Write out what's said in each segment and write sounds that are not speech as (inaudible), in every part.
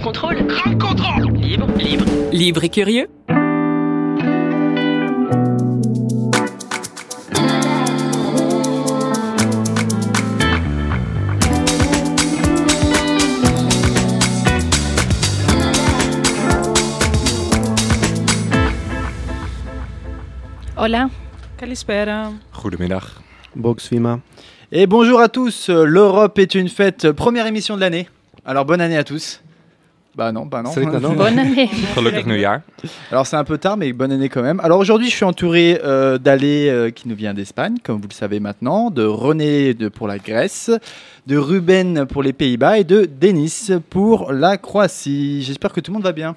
Ground control Libre, libre. Libre et curieux Hola. Kalispera. Goedemiddag. Boxfima. Et bonjour à tous, l'Europe est une fête, première émission de l'année. Alors bonne année à tous. Bah non, bah non. Salut, Nanon. (laughs) Bonne année. Gelukkig nieuwjaar. Alors c'est un peu tard, mais bonne année quand même. Alors aujourd'hui, je suis entouré euh, d'Alé euh, qui nous vient d'Espagne, comme vous le savez maintenant, de René de, pour la Grèce, de Ruben pour les Pays-Bas et de Denis pour la Croatie. J'espère que tout le monde va bien.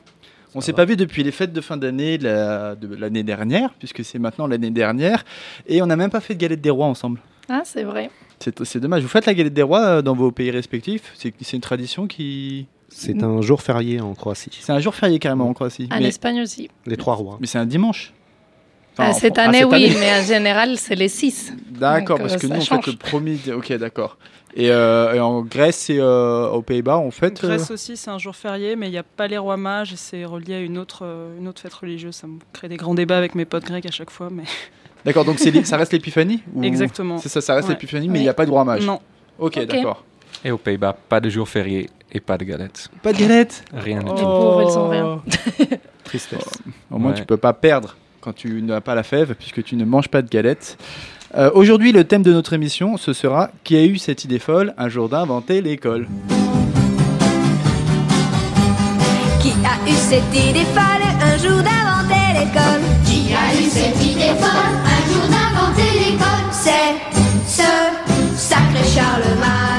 On s'est pas vu depuis les fêtes de fin d'année de la- de l'année dernière, puisque c'est maintenant l'année dernière, et on n'a même pas fait de galette des rois ensemble. Ah, c'est vrai. C'est c'est dommage. Vous faites la galette des rois euh, dans vos pays respectifs? C'est c'est une tradition qui. C'est un jour férié en Croatie. C'est un jour férié carrément en Croatie. En mais Espagne aussi. Les trois rois. mais c'est un dimanche. Enfin, Ah, en cette ah, année, cette oui, année. mais en général, c'est les 6. D'accord, parce euh, que ça nous, on fait le premier. Ok, d'accord. Et, euh, et en Grèce et euh, aux Pays-Bas, on fait. euh, Grèce aussi, c'est un jour férié, mais il n'y a pas les rois mages et c'est relié à une autre, euh, une autre fête religieuse. Ça me crée des grands débats avec mes potes grecs à chaque fois. Mais... (laughs) D'accord, donc ça reste l'épiphanie ou- Exactement. C'est ça, ça reste Ouais. l'épiphanie, mais il Oui. n'y a pas de roi mage. Non. Ok, Ok. d'accord. Et aux Pays-Bas, pas de jour férié et pas de galette. Pas de galette (laughs) Rien du Oh. tout. pauvres, ils ont rien. (laughs) Tristesse. Au moins, Ouais. tu peux pas perdre quand tu n'as pas la fève, puisque tu ne manges pas de galette. Euh, Aujourd'hui, le thème de notre émission, ce sera Qui a eu cette idée folle un jour d'inventer l'école Qui a eu cette idée folle un jour d'inventer l'école? Qui a eu cette idée folle un jour d'inventer l'école? C'est ce sacré Charlemagne,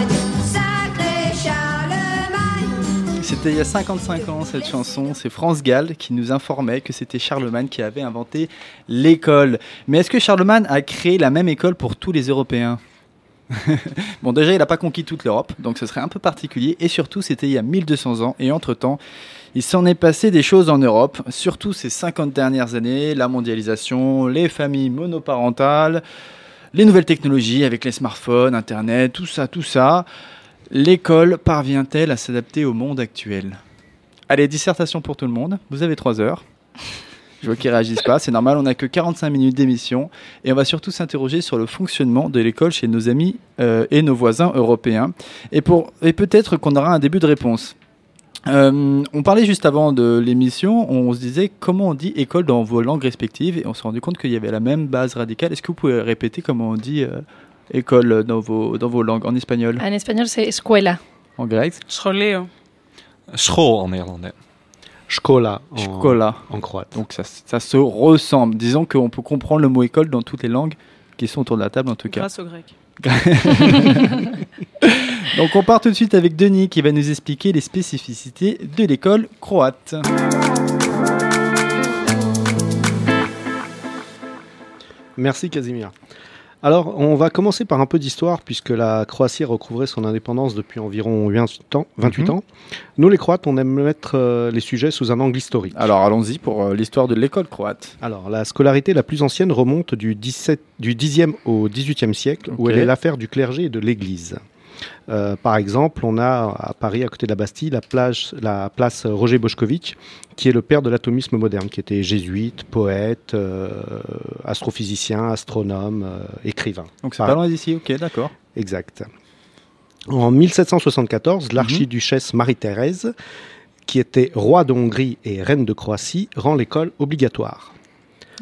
C'était il y a 55 ans cette chanson, c'est France Gall qui nous informait que c'était Charlemagne qui avait inventé l'école. Mais est-ce que Charlemagne a créé la même école pour tous les Européens? (laughs) Bon déjà il n'a pas conquis toute l'Europe, donc ce serait un peu particulier, et surtout c'était il y a 1200 ans, et entre-temps il s'en est passé des choses en Europe, surtout ces 50 dernières années, la mondialisation, les familles monoparentales, les nouvelles technologies avec les smartphones, Internet, tout ça, tout ça. L'école parvient-elle à s'adapter au monde actuel? Allez, dissertation pour tout le monde. Vous avez 3 heures. Je vois qu'ils réagissent pas, c'est normal, on n'a que 45 minutes d'émission. Et on va surtout s'interroger sur le fonctionnement de l'école chez nos amis euh, et nos voisins européens. Et, peut-être qu'on aura un début de réponse. Euh, on parlait juste avant de l'émission, on se disait comment on dit école dans vos langues respectives et on s'est rendu compte qu'il y avait la même base radicale. Est-ce que vous pouvez répéter comment on dit euh, école dans vos, dans vos langues En espagnol En espagnol, c'est escuela. En grec Scholeo. School en néerlandais. Shkola en, Shkola. en croate. Donc ça, ça se ressemble. Disons qu'on peut comprendre le mot école dans toutes les langues qui sont autour de la table en tout cas. Grâce au grec. (laughs) Donc on part tout de suite avec Denis qui va nous expliquer les spécificités de l'école croate. Merci Casimir. Alors, on va commencer par un peu d'histoire, puisque la Croatie a recouvré son indépendance depuis environ 28 ans. 28 Mhm. ans. Nous, les Croates, on aime mettre euh, les sujets sous un angle historique. Alors allons-y pour euh, l'histoire de l'école croate. Alors, la scolarité la plus ancienne remonte du, 17, du 10e au 18e siècle, où elle est l'affaire du clergé et de l'Église. Euh, par exemple, on a à Paris, à côté de la Bastille, la, plage, la place Roger Boschkovitch, qui est le père de l'atomisme moderne, qui était jésuite, poète, euh, astrophysicien, astronome, euh, écrivain. Donc c'est pas loin d'ici, ok d'accord. Exact. En 1774, l'archiduchesse Marie-Thérèse, qui était roi de Hongrie et reine de Croatie, rend l'école obligatoire.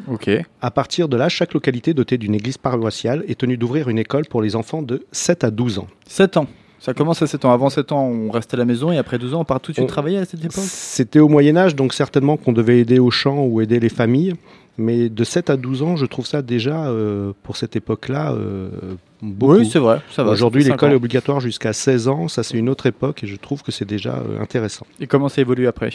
Ok. À partir de là, chaque localité dotée d'une église paroissiale est tenue d'ouvrir une école pour les enfants de 7 à 12 ans. 7 ans. Ça commence à 7 ans. Avant 7 ans, on reste à la maison et après 12 ans, on part tout de suite On- travailler à cette époque? C'était au Moyen Âge, donc certainement qu'on devait aider aux champs ou aider les familles. Mais de 7 à 12 ans, je trouve ça déjà, euh, pour cette époque-là, euh, beaucoup. Oui, c'est vrai. Ça va. Aujourd'hui, l'école est obligatoire jusqu'à 16 ans. Ça, c'est une autre époque et je trouve que c'est déjà euh, intéressant. Et comment ça évolue après?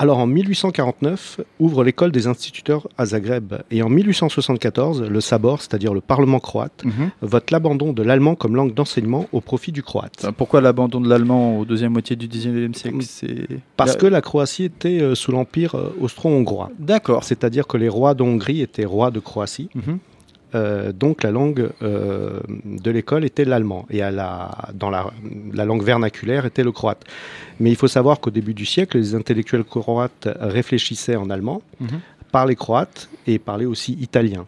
Alors, en 1849, ouvre l'école des instituteurs à Zagreb. Et en 1874, le Sabor, c'est-à-dire le Parlement croate, vote l'abandon de l'allemand comme langue d'enseignement au profit du croate. Pourquoi l'abandon de l'allemand au deuxième moitié du 19e siècle C'est Parce que la Croatie était euh, sous l'empire euh, austro-hongrois. D'accord. C'est-à-dire que les rois d'Hongrie étaient rois de Croatie. Mhm. Euh, donc la langue euh, de l'école était l'allemand et à la, dans la, la langue vernaculaire était le croate. Mais il faut savoir qu'au début du siècle, les intellectuels croates réfléchissaient en allemand, Mhm. parlaient croate et parlaient aussi italien.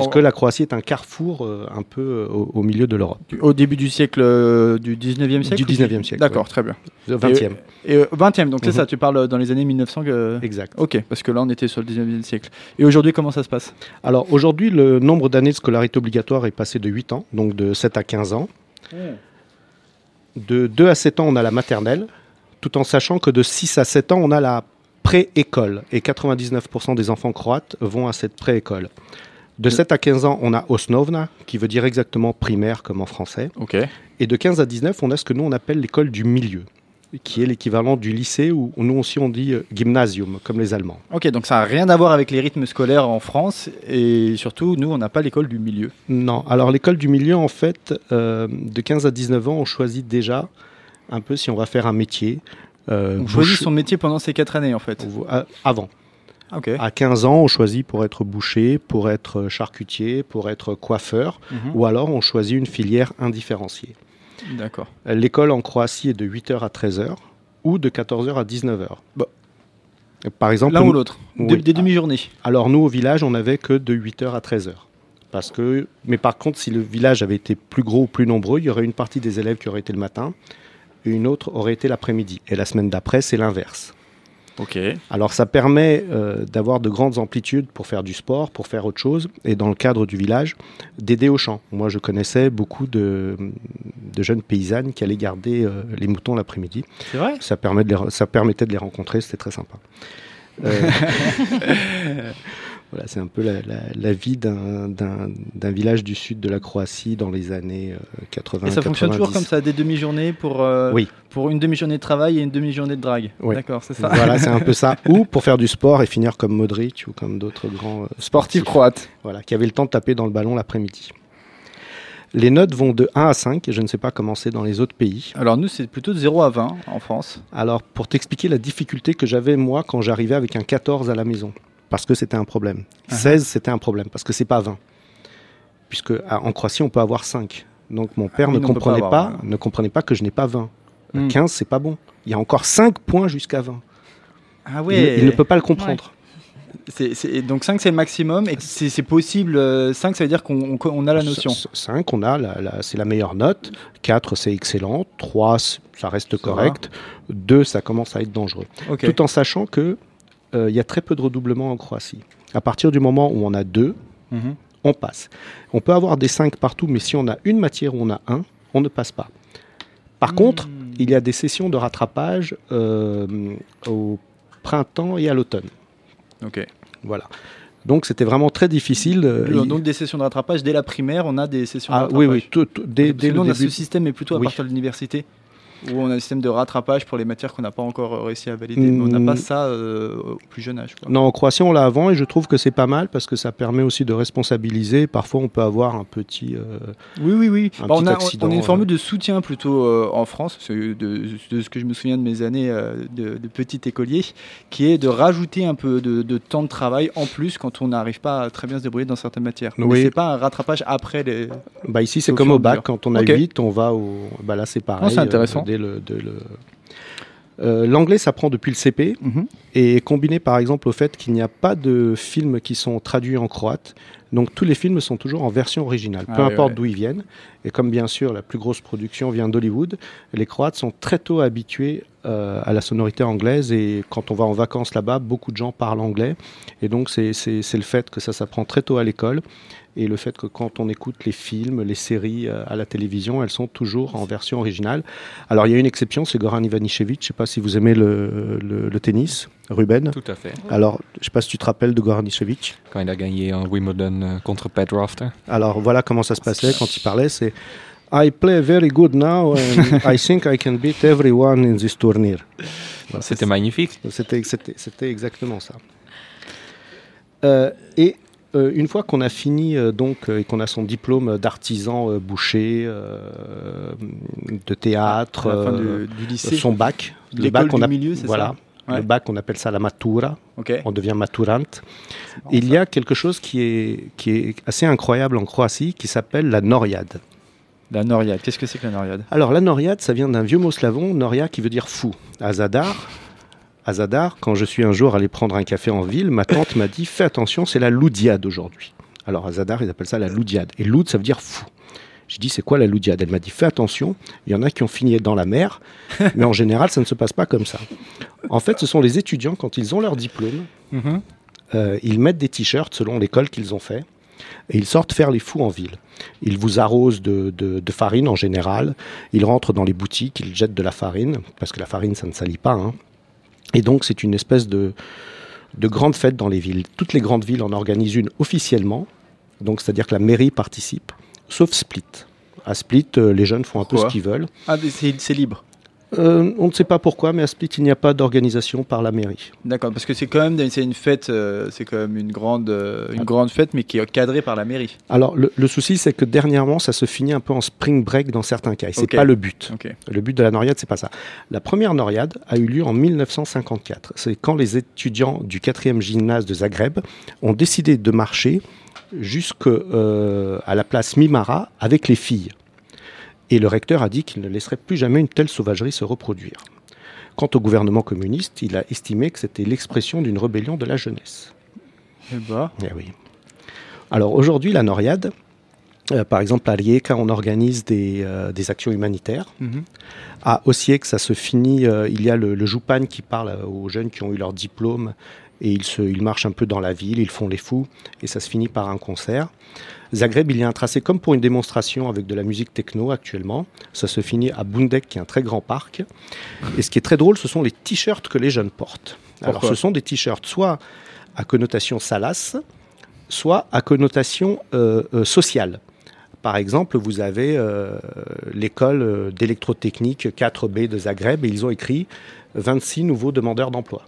Puisque Oh. la Croatie est un carrefour euh, un peu euh, au, au milieu de l'Europe, Au début du siècle euh, du 19e siècle Du ou 19e siècle, D'accord, très bien. le 20e. Et euh, 20e, donc c'est Mhm. ça, tu parles dans les années 1900 que... Exact. Ok, parce que là on était sur le 19e siècle. Et aujourd'hui, comment ça se passe? Alors aujourd'hui, le nombre d'années de scolarité obligatoire est passé de 8 ans, donc de 7 à 15 ans. De 2 à 7 ans, on a la maternelle, tout en sachant que de 6 à 7 ans, on a la pré-école. Et 99% des enfants croates vont à cette pré-école. De 7 à 15 ans, on a osnovna, qui veut dire exactement primaire comme en français. Ok. Et de 15 à 19, on a ce que nous, on appelle l'école du milieu, qui est l'équivalent du lycée, où nous aussi on dit euh, gymnasium, comme les Allemands. Ok, donc ça n'a rien à voir avec les rythmes scolaires en France. Et surtout, nous, on n'a pas l'école du milieu. Non, alors l'école du milieu, en fait, euh, de 15 à 19 ans, on choisit déjà un peu si on va faire un métier. euh, On choisit son métier pendant ces 4 années, en fait. avant. À 15 ans, on choisit pour être boucher, pour être charcutier, pour être coiffeur, Mhm. ou alors on choisit une filière indifférenciée. D'accord. L'école en Croatie est de 8h à 13h ou de 14h à 19h. Bah. Par exemple, L'un ou l'autre. Oui. Des, des demi-journées. Alors nous, au village, on n'avait que de 8h à 13h. Parce que, mais par contre, si le village avait été plus gros ou plus nombreux, il y aurait une partie des élèves qui aurait été le matin et une autre aurait été l'après-midi. Et la semaine d'après, c'est l'inverse. Ok. Alors ça permet euh, d'avoir de grandes amplitudes pour faire du sport, pour faire autre chose, et dans le cadre du village, d'aider au champ. Moi, je connaissais beaucoup de, de jeunes paysannes qui allaient garder euh, les moutons l'après-midi. C'est vrai? Ça, permet de les re- ça permettait de les rencontrer, c'était très sympa. Euh, (laughs) voilà, c'est un peu la, la- la vie d'un- village du sud de la Croatie dans les années euh, 80. Et ça fonctionne toujours 90. comme ça, des demi-journées pour, euh, Oui. pour une demi-journée de travail et une demi-journée de drague. Oui. D'accord, c'est ça. Voilà, c'est un peu ça. (laughs) Ou pour faire du sport et finir comme Modric ou comme d'autres grands euh, Sportif croate. Voilà, qui avait le temps de taper dans le ballon l'après-midi. Les notes vont de 1 à 5, et je ne sais pas comment c'est dans les autres pays. Alors nous, c'est plutôt de 0 à 20 en France. Alors, pour t'expliquer la difficulté que j'avais moi quand j'arrivais avec un 14 à la maison, parce que c'était un problème. Ah. 16, c'était un problème, parce que c'est pas 20. Puisque à- en Croatie, on peut avoir 5. Donc mon père Ah ne, pas comprenait pas, avoir, ne comprenait pas que je n'ai pas 20. Hmm. 15, c'est pas bon. Il y a encore 5 points jusqu'à 20. Ah Il, il ne peut pas le comprendre. Donc 5 c'est le maximum et c'est c'est possible. euh, 5 ça veut dire qu'on on- on a la notion. 5, on a, c'est la meilleure note. 4, c'est excellent. 3, ça reste Ça correct. 2, ça commence à être dangereux. Tout en sachant que euh, il y a très peu de redoublements en Croatie. À partir du moment où on a 2, Mhm. on passe. On peut avoir des 5 partout, mais si on a une matière où on a 1, on ne passe pas. Par contre, Hmm. il y a des sessions de rattrapage euh, au printemps et à l'automne. Ok. Voilà. Donc c'était vraiment très difficile. euh, Donc, des sessions de rattrapage dès la primaire, on a des sessions Ah, de oui, rattrapage. oui, tout- tout- dès, dès nous, le on a début. ce système, mais plutôt à Oui. partir de l'université, où on a un système de rattrapage pour les matières qu'on n'a pas encore euh, réussi à valider. Mais on n'a Mm. pas ça euh, au plus jeune âge. quoi. Non, en Croatie, on l'a avant et je trouve que c'est pas mal parce que ça permet aussi de responsabiliser. Parfois, on peut avoir un petit. euh, Oui, oui, oui. Un Bah, on, petit a, accident, on a une euh. formule de soutien plutôt euh, en France, de, de ce que je me souviens de mes années euh, de, de petit écolier, qui est de rajouter un peu de, de temps de travail en plus quand on n'arrive pas à très bien se débrouiller dans certaines matières. Mais Oui. c'est pas un rattrapage après les. Bah ici, c'est comme au bac. Quand on a Ok. 8, on va au. Bah là, c'est pareil. Ah, c'est intéressant. Euh, le- le- Euh, L'anglais s'apprend depuis le CP Mhm. et combiné par exemple au fait qu'il n'y a pas de films qui sont traduits en croate. Donc tous les films sont toujours en version originale, Ah peu oui, importe ouais. d'où ils viennent. Et comme bien sûr la plus grosse production vient d'Hollywood, les Croates sont très tôt habitués euh, à la sonorité anglaise et quand on va en vacances là-bas, beaucoup de gens parlent anglais. Et donc c'est le fait que ça s'apprend très tôt à l'école et le fait que quand on écoute les films, les séries euh, à la télévision, elles sont toujours en version originale. Alors il y a une exception, c'est Goran Ivanišević. Je ne sais pas si vous aimez le, le- le tennis, Ruben. Tout à fait. Alors je ne sais pas si tu te rappelles de Goran Ivanišević. Quand il a gagné en Wimbledon euh, contre Pat Rafter. Alors voilà comment ça se passait quand il parlait. C'est I play very good now and I think I can beat everyone in this tournir. Voilà, C'était magnifique. C'était exactement ça. Euh, et euh, une fois qu'on a fini euh, donc euh, et qu'on a son diplôme d'artisan boucher, de théâtre, À la fin du, lycée. son bac, le bac on du a milieu, c'est voilà. Ouais. Le bac, on appelle ça la matura. On devient maturante. Il y a quelque chose qui est, qui est assez incroyable en Croatie qui s'appelle la noriade. La Noriade. Qu'est-ce que c'est que la Noriade Alors la noriade, ça vient d'un vieux mot slavon, noria, qui veut dire fou. À Zadar, à Zadar, quand je suis un jour allé prendre un café en ville, ma tante m'a dit fais attention, c'est la loudiade aujourd'hui. Alors à Zadar, ils appellent ça la loudiade. Et loud, ça veut dire fou. J'ai dit c'est quoi la loudiade? Elle m'a dit fais attention, il y en a qui ont fini dans la mer, (laughs) mais en général, ça ne se passe pas comme ça. En fait, ce sont les étudiants quand ils ont leur diplôme, euh, ils mettent des t-shirts selon l'école qu'ils ont fait et ils sortent faire les fous en ville. Ils vous arrosent de, de- de farine en général, ils rentrent dans les boutiques, ils jettent de la farine, parce que la farine ça ne salit pas. hein. Et donc c'est une espèce de, de grande fête dans les villes. Toutes les grandes villes en organisent une officiellement, donc c'est-à-dire que la mairie participe, sauf Split. À Split, euh, les jeunes font un peu ce qu'ils veulent. Ah, c'est libre. Euh, on ne sait pas pourquoi, mais à Split, il n'y a pas d'organisation par la mairie. D'accord, parce que c'est quand même c'est une fête, euh, c'est quand même une grande, euh, une grande fête, mais qui est cadrée par la mairie. Alors, le, le souci, c'est que dernièrement, ça se finit un peu en spring break dans certains cas. Et c'est pas le but. Le but de la Noriade, c'est pas ça. La première Noriade a eu lieu en 1954. C'est quand les étudiants du 4e gymnase de Zagreb ont décidé de marcher jusqu'à la place Mimara avec les filles. Et le recteur a dit qu'il ne laisserait plus jamais une telle sauvagerie se reproduire. Quant au gouvernement communiste, il a estimé que c'était l'expression d'une rébellion de la jeunesse. Eh bah, Eh oui. Alors aujourd'hui, la Noriade, euh, par exemple à Rijeka, on organise des, euh, des actions humanitaires. mhm. À Osijek, ça se finit, euh, il y a le, le Joupan qui parle aux jeunes qui ont eu leur diplôme et ils, se, ils marchent un peu dans la ville, ils font les fous et ça se finit par un concert. Zagreb, il y a un tracé comme pour une démonstration avec de la musique techno actuellement. Ça se finit à Bundek, qui est un très grand parc. Et ce qui est très drôle, ce sont les t-shirts que les jeunes portent. Alors, ce sont des t-shirts soit à connotation salace, soit à connotation euh, euh, sociale. Par exemple, vous avez euh, l'école d'électrotechnique 4B de Zagreb et ils ont écrit 26 nouveaux demandeurs d'emploi.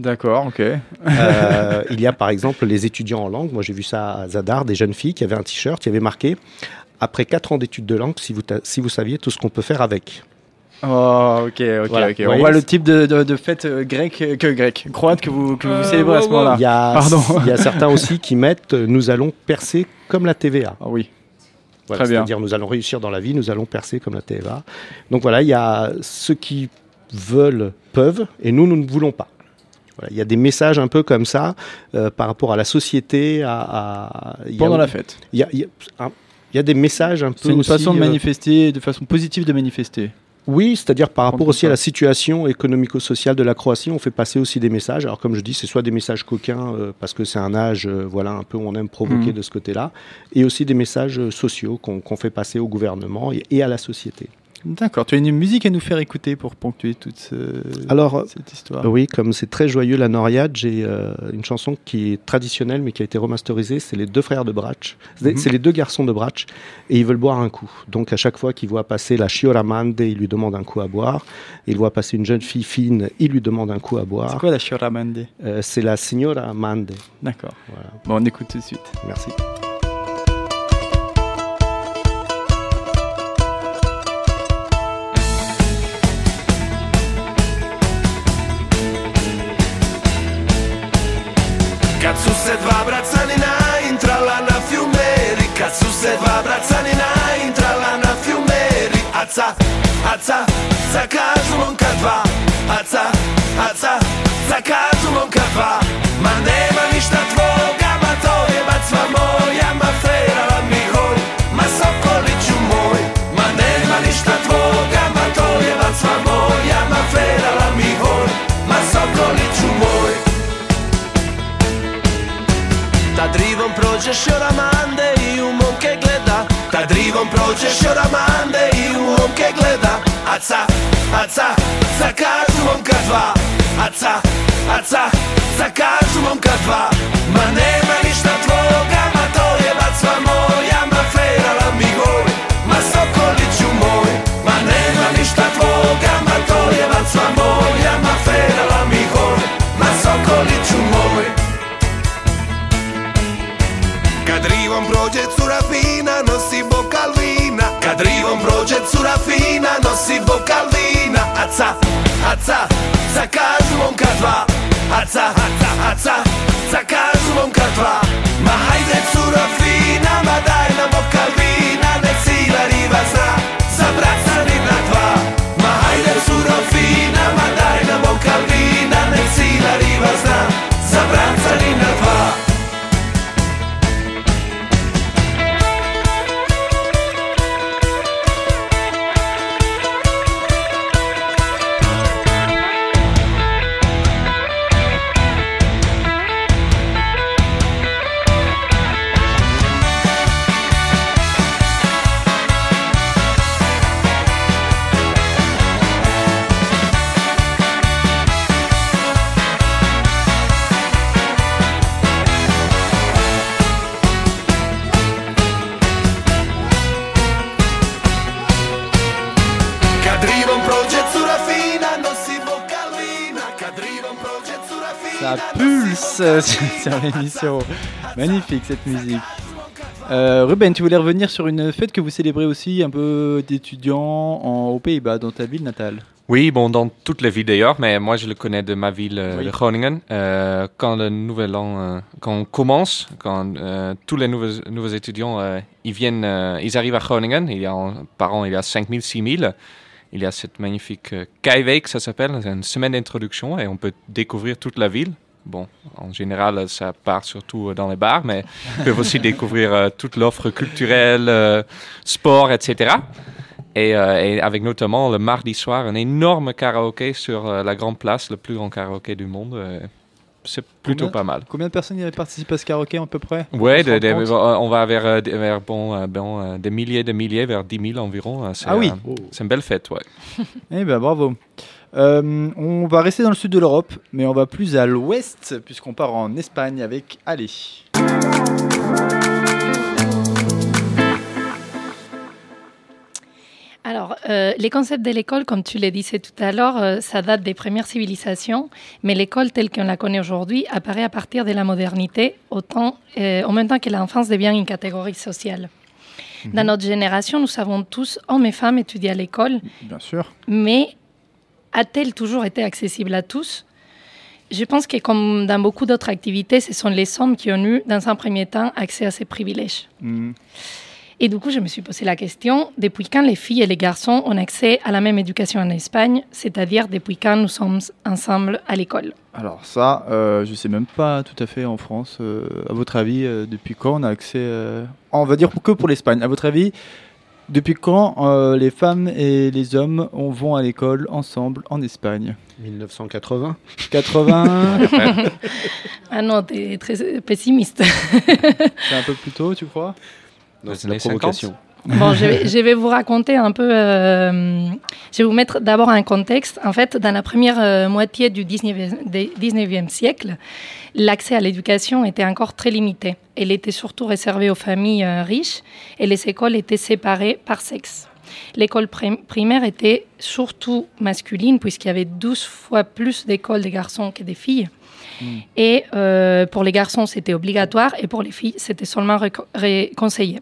D'accord, ok. Euh, il y a par exemple les étudiants en langue. Moi, j'ai vu ça à Zadar, des jeunes filles qui avaient un t-shirt qui avait marqué Après 4 ans d'études de langue, si vous, si vous saviez tout ce qu'on peut faire avec. Oh, ok, ok, Voilà. ok. On voit le type de, de, de fête euh, grecque, euh, que grecque, croate que vous, que vous Euh, célébrez à ce moment-là. Il y, a, (laughs) Pardon. il y a certains aussi qui mettent Nous allons percer comme la TVA. Ah oui. Voilà, Très bien. C'est-à-dire nous allons réussir dans la vie, nous allons percer comme la TVA. Donc voilà, il y a ceux qui veulent peuvent et nous, nous ne voulons pas. Voilà, il y a des messages un peu comme ça euh, par rapport à la société. À, à- il y a- Pendant la fête. Il y a, il y a- un- il y a des messages un peu. C'est une aussi, façon de euh, manifester, de façon positive de manifester. Oui, c'est-à-dire par rapport aussi à la situation économico-sociale de la Croatie, on fait passer aussi des messages. Alors comme je dis, c'est soit des messages coquins euh, parce que c'est un âge, euh, voilà, un peu où on aime provoquer Mhm. de ce côté-là, et aussi des messages sociaux qu'on fait passer au gouvernement et, et à la société. D'accord. Tu as une musique à nous faire écouter pour ponctuer toute ce- Alors, cette histoire. Oui, comme c'est très joyeux la Noriade, j'ai euh, une chanson qui est traditionnelle mais qui a été remasterisée. C'est les deux frères de. C'est Mhm. c'est les deux garçons de Brach et ils veulent boire un coup. Donc à chaque fois qu'ils voient passer la Chioramande, ils lui demandent un coup à boire. Ils voient passer une jeune fille fine, ils lui demandent un coup à C'est boire. quoi la Shoramande Euh, c'est la Signora Mande. D'accord. Voilà, Bon, on écoute tout de suite. merci. Su se dva bracanina intrala na fjumeri Kad su se dva bracanina intrala na fjumeri Aca, aca, ca kažu momka dva. Aca, aca, ca kažu momka dva. Ma nema ništa tvoga, prođeš Joramande i u momke gleda. Tad rivom prođeš Joramande i u momke gleda. Aca, aca, ca kažu momka dva. Aca, aca, ca kažu momka dva. Ma nema ništa tvoga, ma to je bacva moja Ma ferala mi goj, ma sokoliću moj Ma nema ništa tvoga, ma rivom prođe cura fina, nosi bokal vina Kad rivom prođe cura fina, nosi bokal vina Aca, aca, sa kazmom ka dva. Aca, aca, aca, sa kazmom ka dva. Ma hajde cura fina, ma daj nam bokal vina Nek sila riva zna, za braca ni na dva. Ma hajde cura fina, ma daj nam bokal vina Nek sila riva zna pulse (laughs) sur l'émission. Magnifique cette musique. Euh, Ruben, tu voulais revenir sur une fête que vous célébrez aussi un peu d'étudiants en- aux Pays-Bas, dans ta ville natale. Oui, bon, dans toutes les villes d'ailleurs, mais moi je le connais de ma ville euh, Oui. de Groningen. Euh, quand le nouvel an, euh, quand on commence, quand euh, tous les nouveaux, nouveaux étudiants, euh, ils viennent, euh, ils arrivent à Groningen, il y a par an il y a 5000, 6000. Il y a cette magnifique euh, Kaiweek, ça s'appelle, c'est une semaine d'introduction et on peut découvrir toute la ville. Bon, en général, ça part surtout dans les bars, mais ils peuvent aussi découvrir euh, toute l'offre culturelle, euh, sport, etc. Et, euh, et avec notamment le mardi soir un énorme karaoké sur euh, la grande place, le plus grand karaoké du monde. euh, c'est plutôt Combien pas mal. Combien de personnes y participent à ce karaoké à peu près? Ouais, de- de- euh, on va vers, euh, des- vers bon, euh, bon, euh, des milliers de milliers, vers 10 000 environ. euh, c'est, Ah oui. euh, c'est une belle fête, ouais. Eh ben bravo. Euh, on va rester dans le sud de l'Europe, mais on va plus à l'ouest, puisqu'on part en Espagne avec Ali. Alors, euh, les concepts de l'école, comme tu le disais tout à l'heure, euh, ça date des premières civilisations, mais l'école telle qu'on la connaît aujourd'hui apparaît à partir de la modernité, autant, euh, en même temps que l'enfance devient une catégorie sociale. Dans notre génération, nous savons tous, hommes et femmes, étudier à l'école, Bien sûr. mais a-t-elle toujours été accessible à tous? Je pense que comme dans beaucoup d'autres activités, ce sont les hommes qui ont eu, dans un premier temps, accès à ces privilèges. Hmm. Et du coup, je me suis posé la question, depuis quand les filles et les garçons ont accès à la même éducation en Espagne, c'est-à-dire depuis quand nous sommes ensemble à l'école? Alors ça, euh, je sais même pas tout à fait en France. euh, à votre avis, euh, depuis quand on a accès On va dire que pour l'Espagne. À votre avis, depuis quand euh, les femmes et les hommes on, vont à l'école ensemble en Espagne? 1980 80 (laughs) Ah non, t'es très pessimiste. C'est un peu plus tôt, tu crois? Non, c'est la 50. Bon, je vais, je vais vous raconter un peu. euh, je vais vous mettre d'abord un contexte. En fait, dans la première euh, moitié du 19e, des 19e siècle, l'accès à l'éducation était encore très limité. Elle était surtout réservée aux familles euh, riches et les écoles étaient séparées par sexe. L'école prim- primaire était surtout masculine puisqu'il y avait 12 fois plus d'écoles de garçons que des filles. Et euh, pour les garçons, c'était obligatoire et pour les filles, c'était seulement conseillé.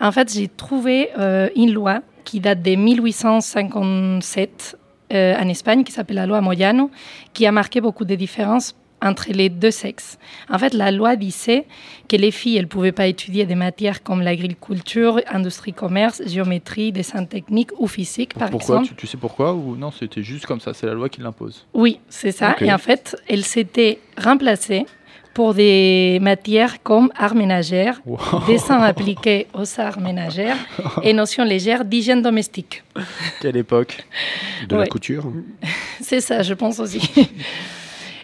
En fait, j'ai trouvé euh, une loi qui date de 1857 euh, en Espagne, qui s'appelle la loi Moyano, qui a marqué beaucoup de différences entre les deux sexes. En fait, la loi disait que les filles, elles ne pouvaient pas étudier des matières comme l'agriculture, industrie, commerce, géométrie, dessin technique ou physique, par Pourquoi? exemple. tu, tu sais pourquoi ou non C'était juste comme ça. C'est la loi qui l'impose? Oui, c'est ça. Et en fait, elles s'étaient remplacées pour des matières comme art ménagère, Wow. dessin appliqué aux arts ménagères et notions légères d'hygiène domestique. Quelle époque De la couture. C'est ça, je pense aussi.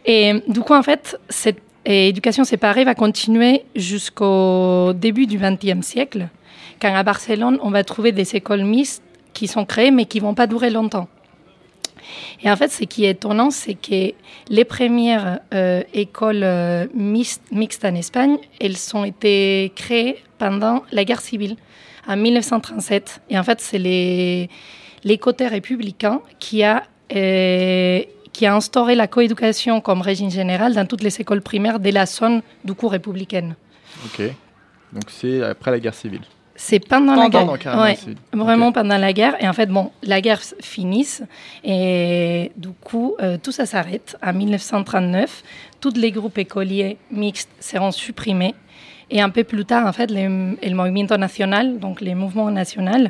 Et du coup, en fait, cette éducation séparée va continuer jusqu'au début du XXe siècle, quand à Barcelone, on va trouver des écoles mixtes qui sont créées, mais qui vont pas durer longtemps. Et en fait, ce qui est étonnant, c'est que les premières euh, écoles euh, mixtes, en Espagne, elles ont été créées pendant la guerre civile, en 1937. Et en fait, c'est les, les côtés républicains qui a, euh, qui a instauré la coéducation comme régime général dans toutes les écoles primaires de la zone du coup républicaine. Ok. Donc c'est après la guerre civile. C'est pendant, la guerre. donc, carrément, Ouais, c'est- vraiment pendant la guerre. Et en fait, bon, la guerre finisse et du coup, euh, tout ça s'arrête. En 1939, tous les groupes écoliers mixtes seront supprimés. Et un peu plus tard, en fait, le, le mouvement national, donc les mouvements nationaux,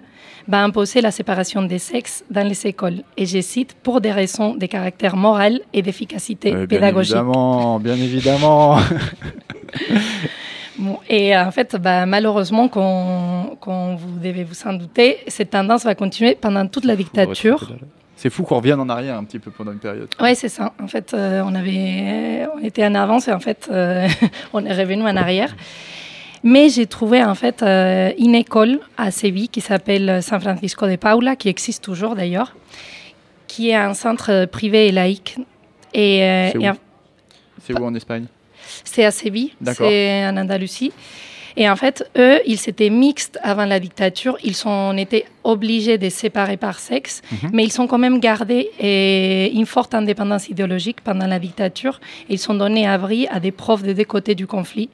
va imposer la séparation des sexes dans les écoles. Et je cite, pour des raisons de caractère moral et d'efficacité Euh, bien pédagogique. évidemment, bien évidemment. (laughs) Bon, et euh, en fait, bah, malheureusement, comme, comme vous devez vous en douter, cette tendance va continuer pendant toute la dictature. C'est fou qu'on revienne en arrière un petit peu pendant une période. Oui, c'est ça. En fait, euh, on, avait, on était en avance et en fait, euh, (laughs) on est revenu en arrière. Mais j'ai trouvé en fait euh, une école à Séville qui s'appelle San Francisco de Paula, qui existe toujours d'ailleurs, qui est un centre privé et laïque. Et, C'est et où en- C'est où en Espagne? C'est à Séville, c'est en Andalousie. Et en fait, eux, ils étaient mixtes avant la dictature. Ils sont été obligés de se séparer par sexe, Mhm. mais ils ont quand même gardé une forte indépendance idéologique pendant la dictature. Ils sont donnés abri à des profs des deux côtés du conflit.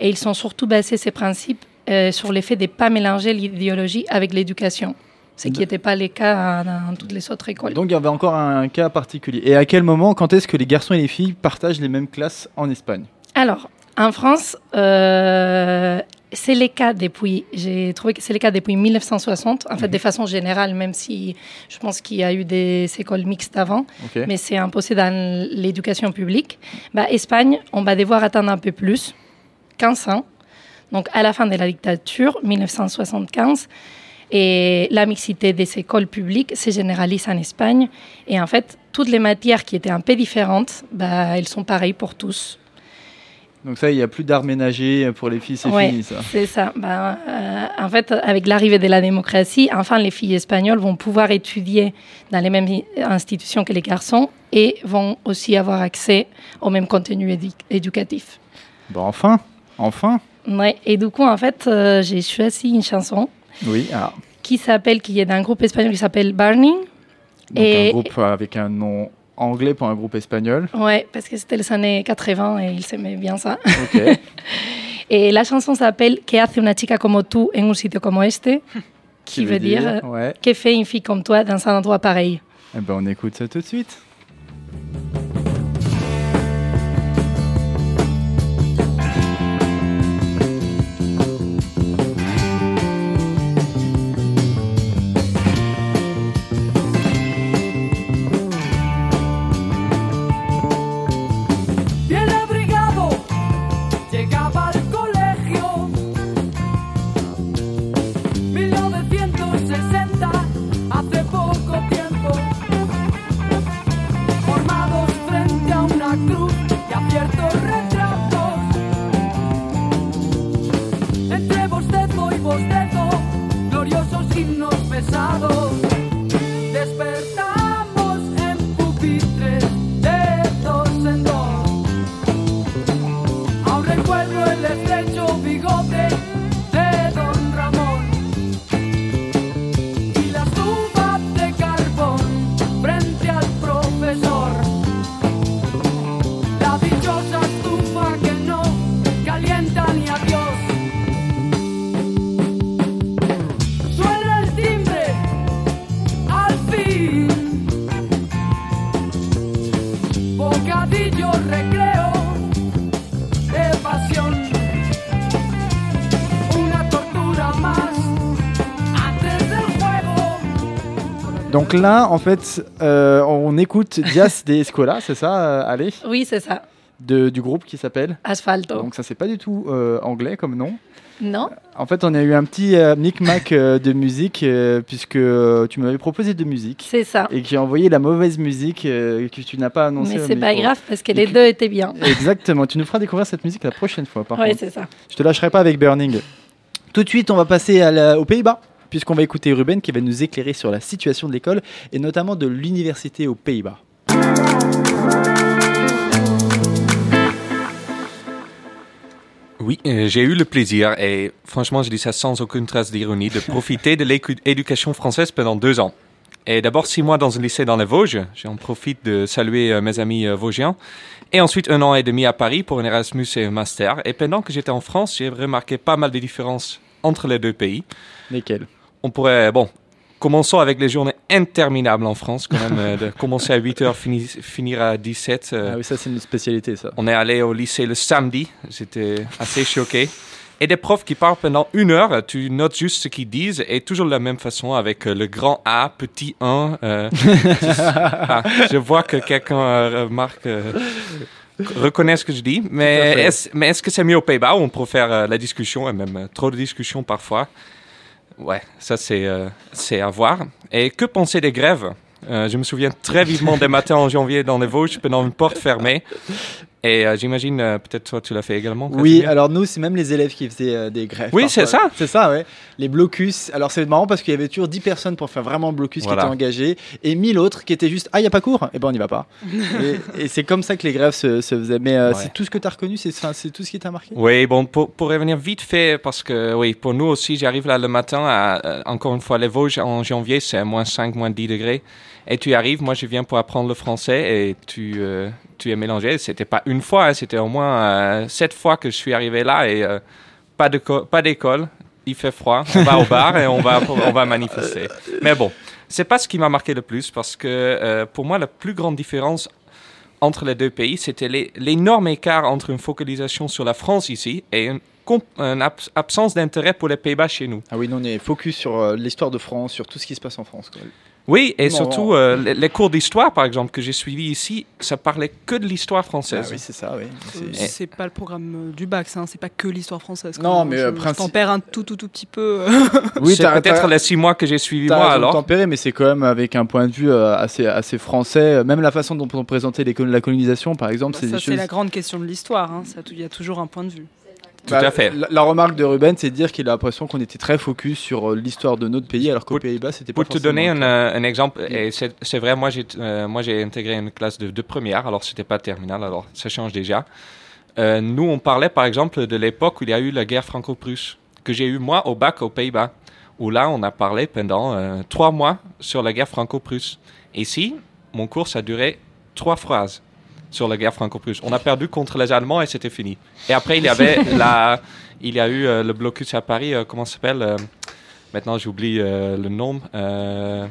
Et ils sont surtout basés ces principes euh, sur l'effet de ne pas mélanger l'idéologie avec l'éducation, ce qui n'était pas le cas dans toutes les autres écoles. Donc il y avait encore un cas particulier. Et à quel moment, quand est-ce que les garçons et les filles partagent les mêmes classes en Espagne? Alors, en France, euh, c'est le cas depuis, j'ai trouvé que c'est le cas depuis 1960, en fait, de façon générale, même si je pense qu'il y a eu des écoles mixtes avant, mais c'est imposé dans l'éducation publique. Bah, Espagne, on va devoir attendre un peu plus, 15 ans, donc à la fin de la dictature, 1975. Et la mixité des écoles publiques se généralise en Espagne. Et en fait, toutes les matières qui étaient un peu différentes, bah, elles sont pareilles pour tous. Donc ça, il n'y a plus d'art ménager pour les filles, c'est Ouais, fini ça. C'est ça. Ben, euh, en fait, avec l'arrivée de la démocratie, enfin, les filles espagnoles vont pouvoir étudier dans les mêmes institutions que les garçons et vont aussi avoir accès au même contenu édu- éducatif. Bon, enfin, enfin. Ouais, et du coup, en fait, euh, j'ai choisi une chanson Oui, ah. qui s'appelle, qui est d'un groupe espagnol qui s'appelle Burning. Donc Et- un groupe avec un nom anglais pour un groupe espagnol. Ouais, parce que c'était les années 80 et ils s'aimaient bien ça. Ok. (laughs) Et la chanson s'appelle Que hace una chica como tú en un sitio como este, (laughs) qui, veut dire, euh, Ouais. Que fait une fille comme toi dans un endroit pareil Eh ben, on écoute ça tout de suite. Donc là, en fait, euh, on écoute Dias de Escola, c'est ça, euh, allez, Oui, c'est ça. de, du groupe qui s'appelle? Asfalto. Donc ça, c'est pas du tout euh, anglais comme nom. Non En fait, on a eu un petit euh, micmac euh, de musique, euh, puisque tu m'avais proposé de musique. C'est ça. Et que j'ai envoyé la mauvaise musique que tu n'as pas annoncée. Mais c'est pas grave parce que les que- deux étaient bien. (laughs) Exactement, tu nous feras découvrir cette musique la prochaine fois. Par Oui, c'est ça. Je te lâcherai pas avec Burning. Tout de suite, on va passer à la- aux Pays-Bas, puisqu'on va écouter Ruben qui va nous éclairer sur la situation de l'école et notamment de l'université aux Pays-Bas. Oui, euh, j'ai eu le plaisir, et franchement, je dis ça sans aucune trace d'ironie, de profiter de l'éducation française pendant deux ans. Et d'abord six mois dans un lycée dans les Vosges, j'en profite de saluer euh, mes amis euh, vosgiens. Et ensuite un an et demi à Paris pour un Erasmus et un master. Et pendant que j'étais en France, j'ai remarqué pas mal de différences entre les deux pays. Lesquels On pourrait, bon, commençons avec les journées interminables en France, quand même, euh, de (laughs) commencer à 8h, finir à 17. euh, Ah oui, ça c'est une spécialité ça. on est allé au lycée le samedi, j'étais assez choqué. Et des profs qui parlent pendant une heure, tu notes juste ce qu'ils disent, et toujours de la même façon, avec euh, le grand A, petit 1. euh, (laughs) ah, je vois que quelqu'un remarque, reconnaît ce que je dis, mais est-ce mais est-ce que c'est mieux aux Pays-Bas où on préfère euh, la discussion, et même euh, trop de discussions parfois? Ouais, ça c'est euh, à voir. Et que penser des grèves? Euh, Je me souviens très vivement des matins en janvier dans les Vosges, pendant une porte fermée. Et euh, j'imagine, euh, peut-être toi tu l'as fait également. Oui, alors nous, c'est même les élèves qui faisaient euh, des grèves. Oui, c'est ça. C'est ça, ouais. Les blocus. Alors c'est marrant parce qu'il y avait toujours 10 personnes pour faire vraiment blocus Voilà. qui étaient engagées et 1000 autres qui étaient juste Ah, il n'y a pas cours Eh ben, on n'y va pas. (laughs) et et c'est comme ça que les grèves se, se faisaient. Mais euh, Ouais. c'est tout ce que tu as reconnu C'est tout ce qui t'a marqué? Oui, bon, pour, pour revenir vite fait, parce que oui, pour nous aussi, j'arrive là le matin, à, euh, encore une fois, les Vosges en janvier, c'est à moins 5, moins 10 degrés. Et tu arrives, moi je viens pour apprendre le français et tu, euh, tu es mélangé. C'était pas une fois, hein, c'était au moins euh, sept fois que je suis arrivé là et euh, pas d'école. Il fait froid, on va au bar et on va, on va manifester. Mais bon, c'est pas ce qui m'a marqué le plus parce que euh, pour moi, la plus grande différence entre les deux pays, c'était l'énorme écart entre une focalisation sur la France ici et une, absence d'intérêt pour les Pays-Bas chez nous. Ah oui, nous on est focus sur l'histoire de France, sur tout ce qui se passe en France. quoi. Oui, et surtout, euh, les, les cours d'histoire, par exemple, que j'ai suivis ici, ça parlait que de l'histoire Ah française. oui, c'est ça, oui. C'est- C'est c'est pas le programme euh, du bac, ça, hein, c'est pas que l'histoire française. Non, mais, je, euh, je t'en perds un tout, tout, tout petit peu. Oui, c'est peut-être les six mois que j'ai suivi T'as moi alors. tempérer, mais c'est quand même avec un point de vue euh, assez, assez français. Euh, Même la façon dont on présentait les la colonisation, par exemple, c'est ça, des c'est choses. la grande question de l'histoire. hein, ça, Il y a toujours un point de vue. Tout à fait. La, la remarque de Ruben, c'est de dire qu'il a l'impression qu'on était très focus sur euh, l'histoire de notre pays, alors qu'aux Pays-Bas, c'était pas Pour te donner un, euh, un exemple, et c'est vrai, moi j'ai euh, moi j'ai intégré une classe de, de première, alors c'était pas terminale, alors ça change déjà. Euh, nous, on parlait par exemple de l'époque où il y a eu la guerre franco-prusse, que j'ai eu moi au bac aux Pays-Bas, où là on a parlé pendant euh, trois mois sur la guerre franco-prusse. Ici, mon cours ça a duré trois phrases sur la guerre franco-prusse. On a perdu contre les Allemands et c'était fini. Et après il y avait (laughs) la, il y a eu euh, le blocus à Paris, euh, comment ça s'appelle euh, Maintenant, j'oublie euh, le nom. euh,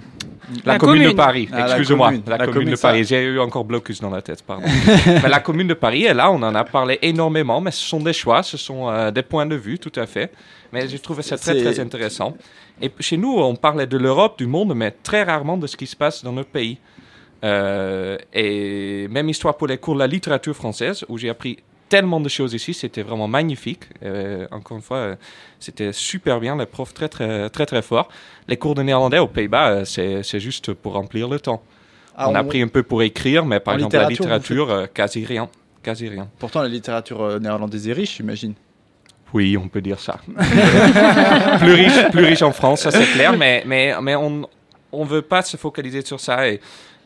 la, La commune, de. Paris. Ah, Excusez-moi. commune. La, La commune, commune, de ça. Paris. J'ai eu encore blocus dans la tête, pardon. (laughs) mais la commune de Paris, et là, on en a parlé énormément, mais ce sont des choix, ce sont euh, des points de vue, tout à fait. Mais j'ai trouvé ça très, très intéressant. Et chez nous, on parlait de l'Europe, du monde, mais très rarement de ce qui se passe dans notre pays. Euh, et même histoire pour les cours de la littérature française, où j'ai appris tellement de choses ici, c'était vraiment magnifique. Euh, encore une fois, euh, c'était super bien, les profs très très très très forts. Les cours de néerlandais aux Pays-Bas, c'est c'est juste pour remplir le temps. Ah, on a pris un peu pour écrire, mais par exemple la littérature, quasi rien, quasi rien. Pourtant, la littérature néerlandaise est riche, j'imagine. Oui, on peut dire ça. (laughs) plus riche, plus riche en France, ça c'est clair, mais mais mais on on veut pas se focaliser sur ça. Et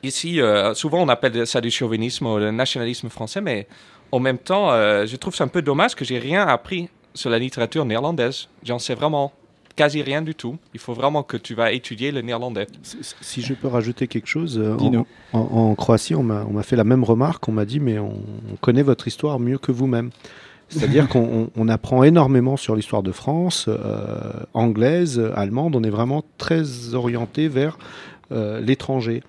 ici, euh, souvent on appelle ça du chauvinisme ou le nationalisme français, mais en même temps, euh, je trouve ça un peu dommage que j'ai rien appris sur la littérature néerlandaise. J'en sais vraiment quasi rien du tout. Il faut vraiment que tu vas étudier le néerlandais. Si- Si je peux rajouter quelque chose, euh, en, en- en Croatie, on m'a fait la même remarque. On m'a dit, mais on, on connaît votre histoire mieux que vous-même. C'est-à-dire (laughs) qu'on on- on apprend énormément sur l'histoire de France, euh, anglaise, allemande. On est vraiment très orienté vers euh, l'étranger.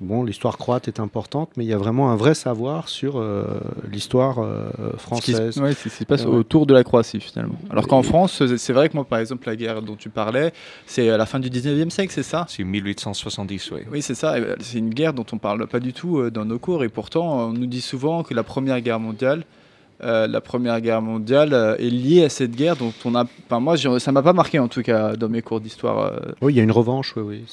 Bon, l'histoire croate est importante, mais il y a vraiment un vrai savoir sur euh, l'histoire euh, Ce qui se- française. ouais, c'est ce qui se passe autour de la Croatie, finalement. Alors qu'en France, c'est- vrai que moi, par exemple, la guerre dont tu parlais, c'est à la fin du 19e siècle, c'est ça? C'est 1870, oui. Oui, c'est ça. euh, C'est une guerre dont on parle pas du tout euh, dans nos cours, et pourtant, on nous dit souvent que la Première Guerre mondiale, euh, la Première Guerre mondiale euh, est liée à cette guerre dont on a. Enfin, moi, ça m'a pas marqué en tout cas dans mes cours d'histoire. euh. Oui, il y a une revanche, oui, oui.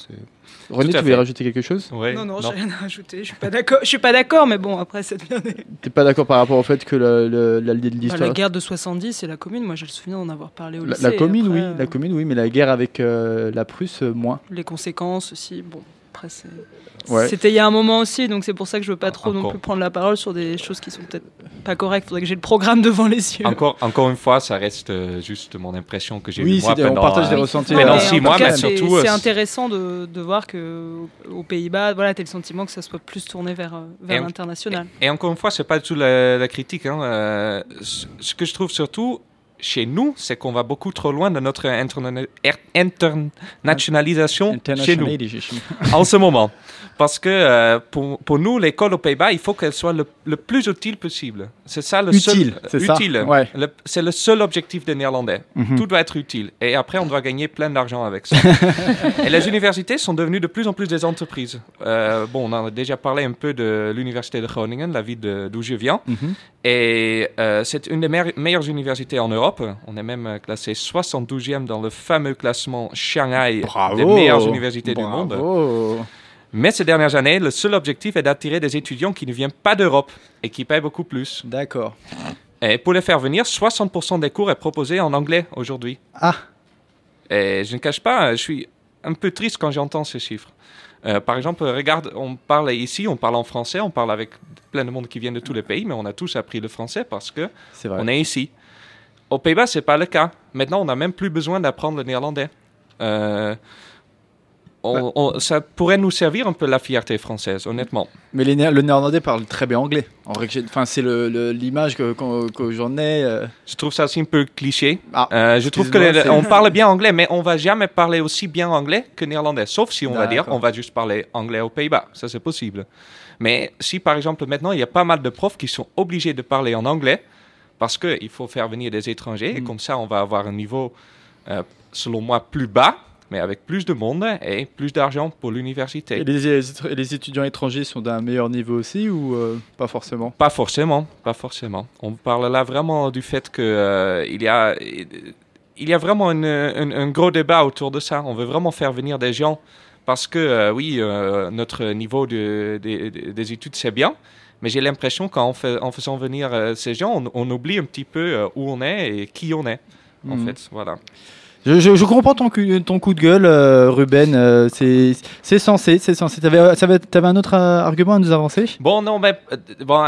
René, tu voulais rajouter quelque chose? Ouais, non, non, j'ai rien à rajouter. Je suis pas d'accord. Je suis pas d'accord, mais bon, après, c'est bien. Bah, T'es pas d'accord par rapport au fait que la- Bah, l'histoire. la guerre de 70 et la commune, moi j'ai le souvenir d'en avoir parlé au La, lycée. la commune, Après, oui, euh, la commune, oui, mais la guerre avec euh, la Prusse, euh, moins. Les conséquences aussi, bon, après c'est. Ouais. C'était il y a un moment aussi, donc c'est pour ça que je veux pas trop non plus prendre la parole sur des choses qui sont peut-être pas correctes. Faudrait que j'ai le programme (laughs) devant les yeux. Encore, encore une fois, ça reste euh, juste mon impression que j'ai Oui, eue moi c'est- on pendant, partage des euh, ressentis. Pendant mais six mois, mais c'est- surtout, C'est euh, intéressant de, de voir que aux Pays-Bas, voilà, t'as le sentiment que ça soit plus tourné vers, vers l'international. Et encore une fois, c'est pas du tout la, la critique. hein, euh, ce ce que je trouve surtout, chez nous, c'est qu'on va beaucoup trop loin de notre interna- er- internationalisation chez nous en ce moment. Parce que euh, pour, pour nous, l'école aux Pays-Bas, il faut qu'elle soit le, le plus utile possible. C'est ça le Utile, seul. c'est ça utile. Ouais. Le- C'est le seul objectif des Néerlandais. Mhm. Tout doit être utile. Et après, on doit gagner plein d'argent avec ça. (laughs) Et les universités sont devenues de plus en plus des entreprises. Euh, bon, on en a déjà parlé un peu de l'université de Groningen, la ville d'où je viens. Mhm. Et euh, c'est une des meilleures- meilleures universités en Europe. On est même classé 72e dans le fameux classement Shanghai des meilleures universités du monde. Mais ces dernières années, le seul objectif est d'attirer des étudiants qui ne viennent pas d'Europe et qui payent beaucoup plus. D'accord. Et pour les faire venir, 60% des cours est proposé en anglais aujourd'hui. Ah, Et je ne cache pas, je suis un peu triste quand j'entends ces chiffres. Euh, par exemple, regarde, on parle ici, on parle en français, on parle avec plein de monde qui viennent de tous les pays, mais on a tous appris le français parce que vrai. on est ici. Aux Pays-Bas, c'est pas le cas. Maintenant, on n'a même plus besoin d'apprendre le néerlandais. Euh, on- on- ça pourrait nous servir un peu la fierté française, honnêtement. Mais les le néerlandais parle très bien anglais. En Enfin, c'est l'image que, j'en ai. euh. Je trouve ça aussi un peu cliché. Ah, Euh, je trouve que les- on parle bien anglais, mais on va jamais parler aussi bien anglais que néerlandais. Sauf si on va dire, on va juste parler anglais aux Pays-Bas. Ça, c'est possible. Mais si, par exemple, maintenant, il y a pas mal de profs qui sont obligés de parler en anglais parce qu'il faut faire venir des étrangers, et Mm. comme ça, on va avoir un niveau, euh, selon moi, plus bas, mais avec plus de monde et plus d'argent pour l'université. Et les, étudiants étrangers sont d'un meilleur niveau aussi ou euh, pas forcément? Pas forcément, pas forcément. On parle là vraiment du fait que euh, y a il y a vraiment une- un, un gros débat autour de ça. On veut vraiment faire venir des gens parce que euh, oui, notre niveau de- de- de- des études c'est bien, mais j'ai l'impression qu'en fait, en faisant venir ces gens, on, on oublie un petit peu où on est et qui on est. En Mhm. fait, voilà. Je, je- je comprends ton, cu- ton coup de gueule, euh, Ruben. euh, c'est censé, c'est censé. T'avais ça va- t'avais un autre euh, argument à nous avancer? Bon, non, mais euh, bon,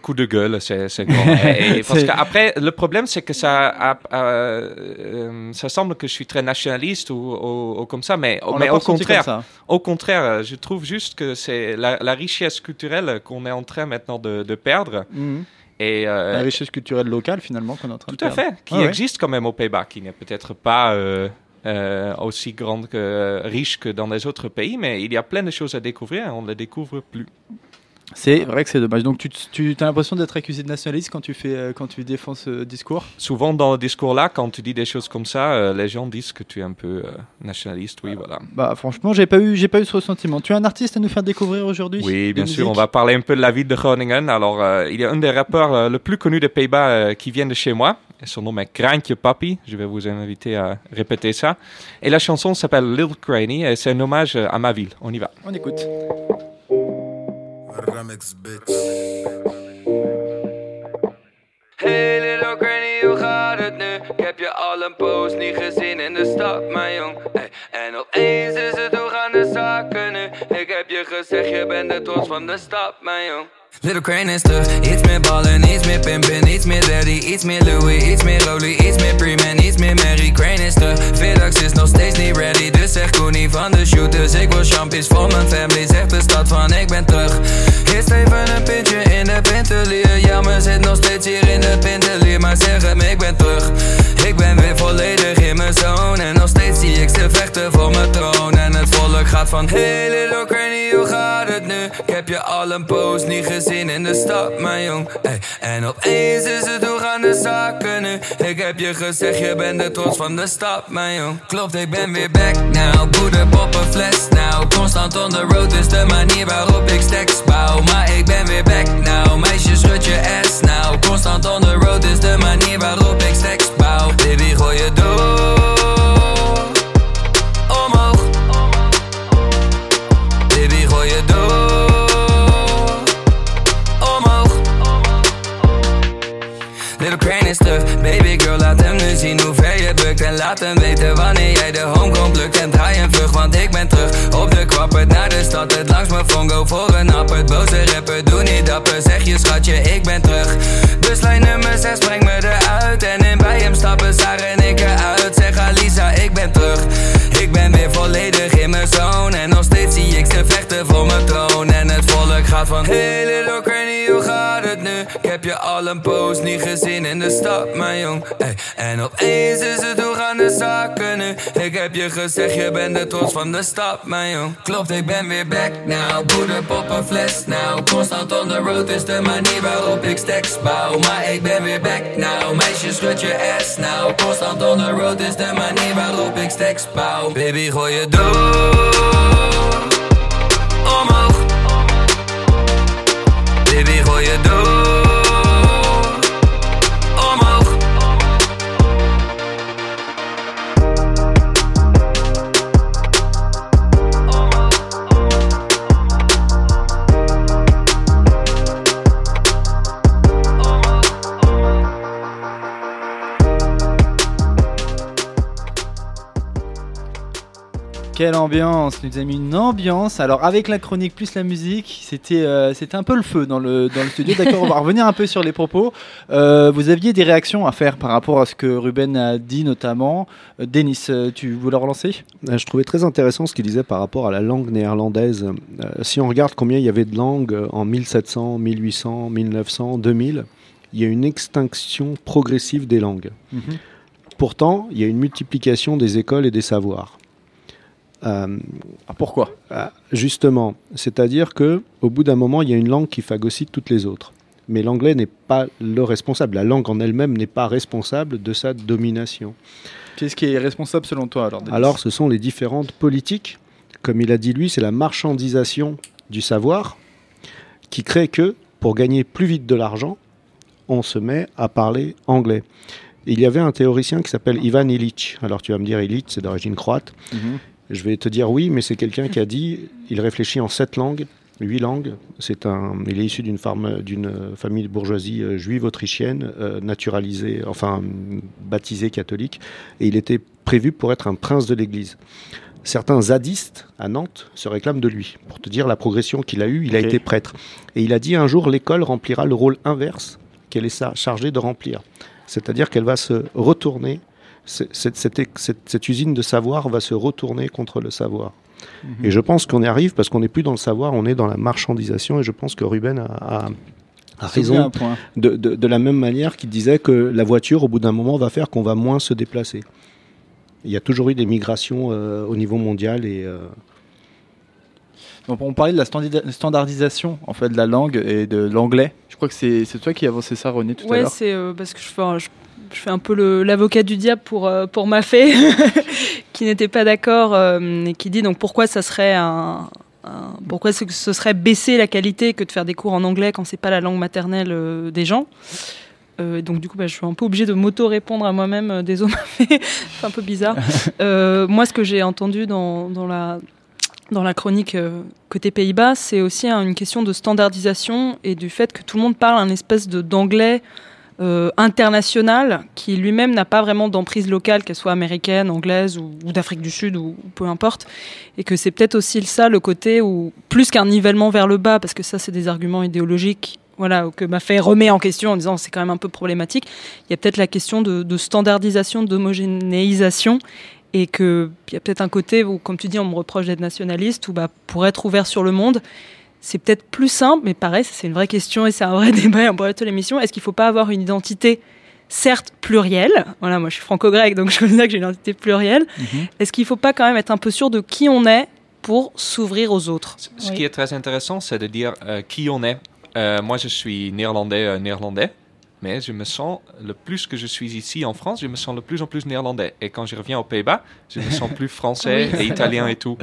coup de gueule, c'est grand. (laughs) Et- et parce qu'après, le problème, c'est que ça, a- euh, euh, ça semble que je suis très nationaliste ou, ou- ou comme ça, mais, On mais au contraire, au contraire, euh, je trouve juste que c'est la, la richesse culturelle qu'on est en train maintenant de, de perdre. Mhm. Et, euh, La richesse culturelle locale, finalement, qu'on est en train tout de à perdre. fait, qui Ah ouais. existe quand même aux Pays-Bas, qui n'est peut-être pas euh, euh, aussi grande que riche que dans les autres pays, mais il y a plein de choses à découvrir et on ne les découvre plus. C'est vrai que c'est dommage. Donc, tu, tu as l'impression d'être accusé de nationaliste quand tu, fais, euh, quand tu défends ce discours? Souvent dans le discours-là, quand tu dis des choses comme ça, euh, les gens disent que tu es un peu euh, nationaliste, oui, voilà. Bah, franchement, j'ai pas eu, j'ai pas eu ce ressentiment. Tu as un artiste à nous faire découvrir aujourd'hui? Oui, bien sûr, on va parler un peu de la ville de Groningen. Alors, euh, il y a un des rappeurs le plus connus des Pays-Bas qui vient de chez moi. Son nom est Kraantje Papi. Je vais vous inviter à répéter ça. Et la chanson s'appelle Little Cranny et c'est un hommage à ma ville. On y va. On écoute. Remix, bitch. Hey little granny, hoe gaat het nu? Ik heb je al een poos niet gezien in de stad, mijn jong. Hey, en opeens is het hoe gaan de zaken nu? Ik heb je gezegd, je bent de trots van de stad, mijn jong. Little Crane is terug, iets meer ballen, iets meer pimpin, iets meer daddy, iets meer Louis, iets meer Rolly, iets meer Preman, iets meer Mary. Crane is terug, Vidax is nog steeds niet ready, dus zeg Koenie van de shooters. Ik wil champions voor mijn family, zegt de stad van ik ben terug. Eerst even een pintje in de pintelier, ja maar zit nog steeds hier in de pintelier, maar zeg hem ik ben terug. Ik ben weer volledig in mijn zone en nog steeds zie ik ze vechten voor mijn troon. En het volk gaat van Hey little Cranny, hoe gaat het nu? Ik heb je al een poos niet gezien in de stad, mijn jong. Hey, en opeens is het hoe gaan de zaken nu? Ik heb je gezegd, je bent de trots van de stad, mijn jong. Klopt, ik ben weer back now. Boeder, poppen, fles now. Constant on the road is de manier waarop ik stacks bouw. Maar ik ben weer back now. Meisje, schud je ass now. Constant on the road is de manier waarop ik stacks bouw. Baby, gooi je door. Omhoog. Baby, gooi je door. En weten wanneer jij de homecomb lukt En draai een vlug, want ik ben terug. Op de kwappert naar de stad, het langs mijn fongo voor een appert Boze rapper, doe niet dapper, zeg je schatje, ik ben terug. Dus lijn nummer 6, breng me eruit En in bij hem stappen, Sarah en ik eruit Zeg Alisa, ik ben terug. Ik ben weer volledig in mijn zone En nog steeds zie ik ze vechten voor mijn troon. En het volk gaat van Hey little Ik heb je al een poos niet gezien in de stad, mijn jong. En opeens is het hoe gaan de zaken nu. Ik heb je gezegd, je bent de trots van de stad, mijn jong. Klopt, ik ben weer back now. Boeder, pop een fles now. Constant on the road is de manier waarop ik stacks bouw. Maar ik ben weer back now. Meisje, schud je ass now. Constant on the road is de manier waarop ik stacks bouw. Baby, gooi je door. Omhoog. Baby, gooi je door. Quelle ambiance nous a mis une ambiance. Alors avec la chronique plus la musique, c'était euh, c'était un peu le feu dans le, dans le studio. D'accord, on va (laughs) revenir un peu sur les propos. Euh, vous aviez des réactions à faire par rapport à ce que Ruben a dit notamment. Euh, Denis, euh, tu voulais relancer? Je trouvais très intéressant ce qu'il disait par rapport à la langue néerlandaise. Si on regarde combien il y avait de langues en 1700, 1800, 1900, 2000, il y a une extinction progressive des langues. Pourtant, il y a une multiplication des écoles et des savoirs. Euh, pourquoi? euh, Justement, c'est-à-dire que au bout d'un moment, il y a une langue qui phagocyte toutes les autres. Mais l'anglais n'est pas le responsable. La langue en elle-même n'est pas responsable de sa domination. Qu'est-ce qui est responsable selon toi alors Alors, ce sont les différentes politiques. Comme il a dit lui, c'est la marchandisation du savoir qui crée que, pour gagner plus vite de l'argent, on se met à parler anglais. Il y avait un théoricien qui s'appelle Ivan Illich. Alors tu vas me dire, Illich, c'est d'origine croate. Mhm. Je vais te dire oui, mais c'est quelqu'un qui a dit, il réfléchit en sept langues, huit langues. C'est un, il est issu d'une famille de bourgeoisie euh, juive autrichienne, euh, naturalisée, enfin baptisée catholique, et il était prévu pour être un prince de l'Église. Certains zadistes à Nantes se réclament de lui. Pour te dire la progression qu'il a eue, il a été prêtre. Et il a dit un jour, l'école remplira le rôle inverse qu'elle est chargée de remplir. C'est-à-dire qu'elle va se retourner, cette, cette- usine de savoir va se retourner contre le savoir. Mhm. Et je pense qu'on y arrive parce qu'on n'est plus dans le savoir, on est dans la marchandisation. Et je pense que Ruben a, a- a Soulevé raison de- de la même manière qu'il disait que la voiture, au bout d'un moment, va faire qu'on va moins se déplacer. Il y a toujours eu des migrations euh, au niveau mondial et euh, Donc, on parlait de la standardisation en fait de la langue et de l'anglais. Je crois que c'est toi qui avancé ça, René, tout à Ouais, l'heure. c'est euh, parce que je fais, un- je, je fais un peu l'avocat du diable pour, euh, pour ma fée, (laughs) qui n'était pas d'accord euh, et qui dit donc pourquoi ça serait un, un- pourquoi ce, ce serait baisser la qualité que de faire des cours en anglais quand c'est pas la langue maternelle des gens. Euh, donc du coup, bah, je suis un peu obligée de m'auto-répondre à moi-même. euh, désolé, (laughs) c'est un peu bizarre. (laughs) Euh, moi, ce que j'ai entendu dans, dans la dans la chronique euh, côté Pays-Bas, c'est aussi hein, une question de standardisation et du fait que tout le monde parle un espèce d'anglais euh, international qui lui-même n'a pas vraiment d'emprise locale, qu'elle soit américaine, anglaise ou, d'Afrique du Sud ou, peu importe, et que c'est peut-être aussi ça le côté où plus qu'un nivellement vers le bas, parce que ça c'est des arguments idéologiques. Voilà, que m'a fait remet en question en disant c'est quand même un peu problématique. Il y a peut-être la question de standardisation, d'homogénéisation, et que il y a peut-être un côté où, comme tu dis, on me reproche d'être nationaliste, ou bah, pour être ouvert sur le monde, c'est peut-être plus simple, mais pareil, c'est une vraie question et c'est un vrai (laughs) débat on pourrait toute l'émission. Est-ce qu'il ne faut pas avoir une identité, certes plurielle? Voilà, moi je suis franco-grec, donc je considère que j'ai une identité plurielle. Est-ce qu'il ne faut pas quand même être un peu sûr de qui on est pour s'ouvrir aux autres? Ce qui est très intéressant, c'est de dire euh, qui on est. Euh, moi, je suis néerlandais, euh, néerlandais, mais je me sens, le plus que je suis ici en France, je me sens de plus en plus néerlandais. Et quand je reviens aux Pays-Bas, je me sens plus français (laughs) Oui, et italien et tout.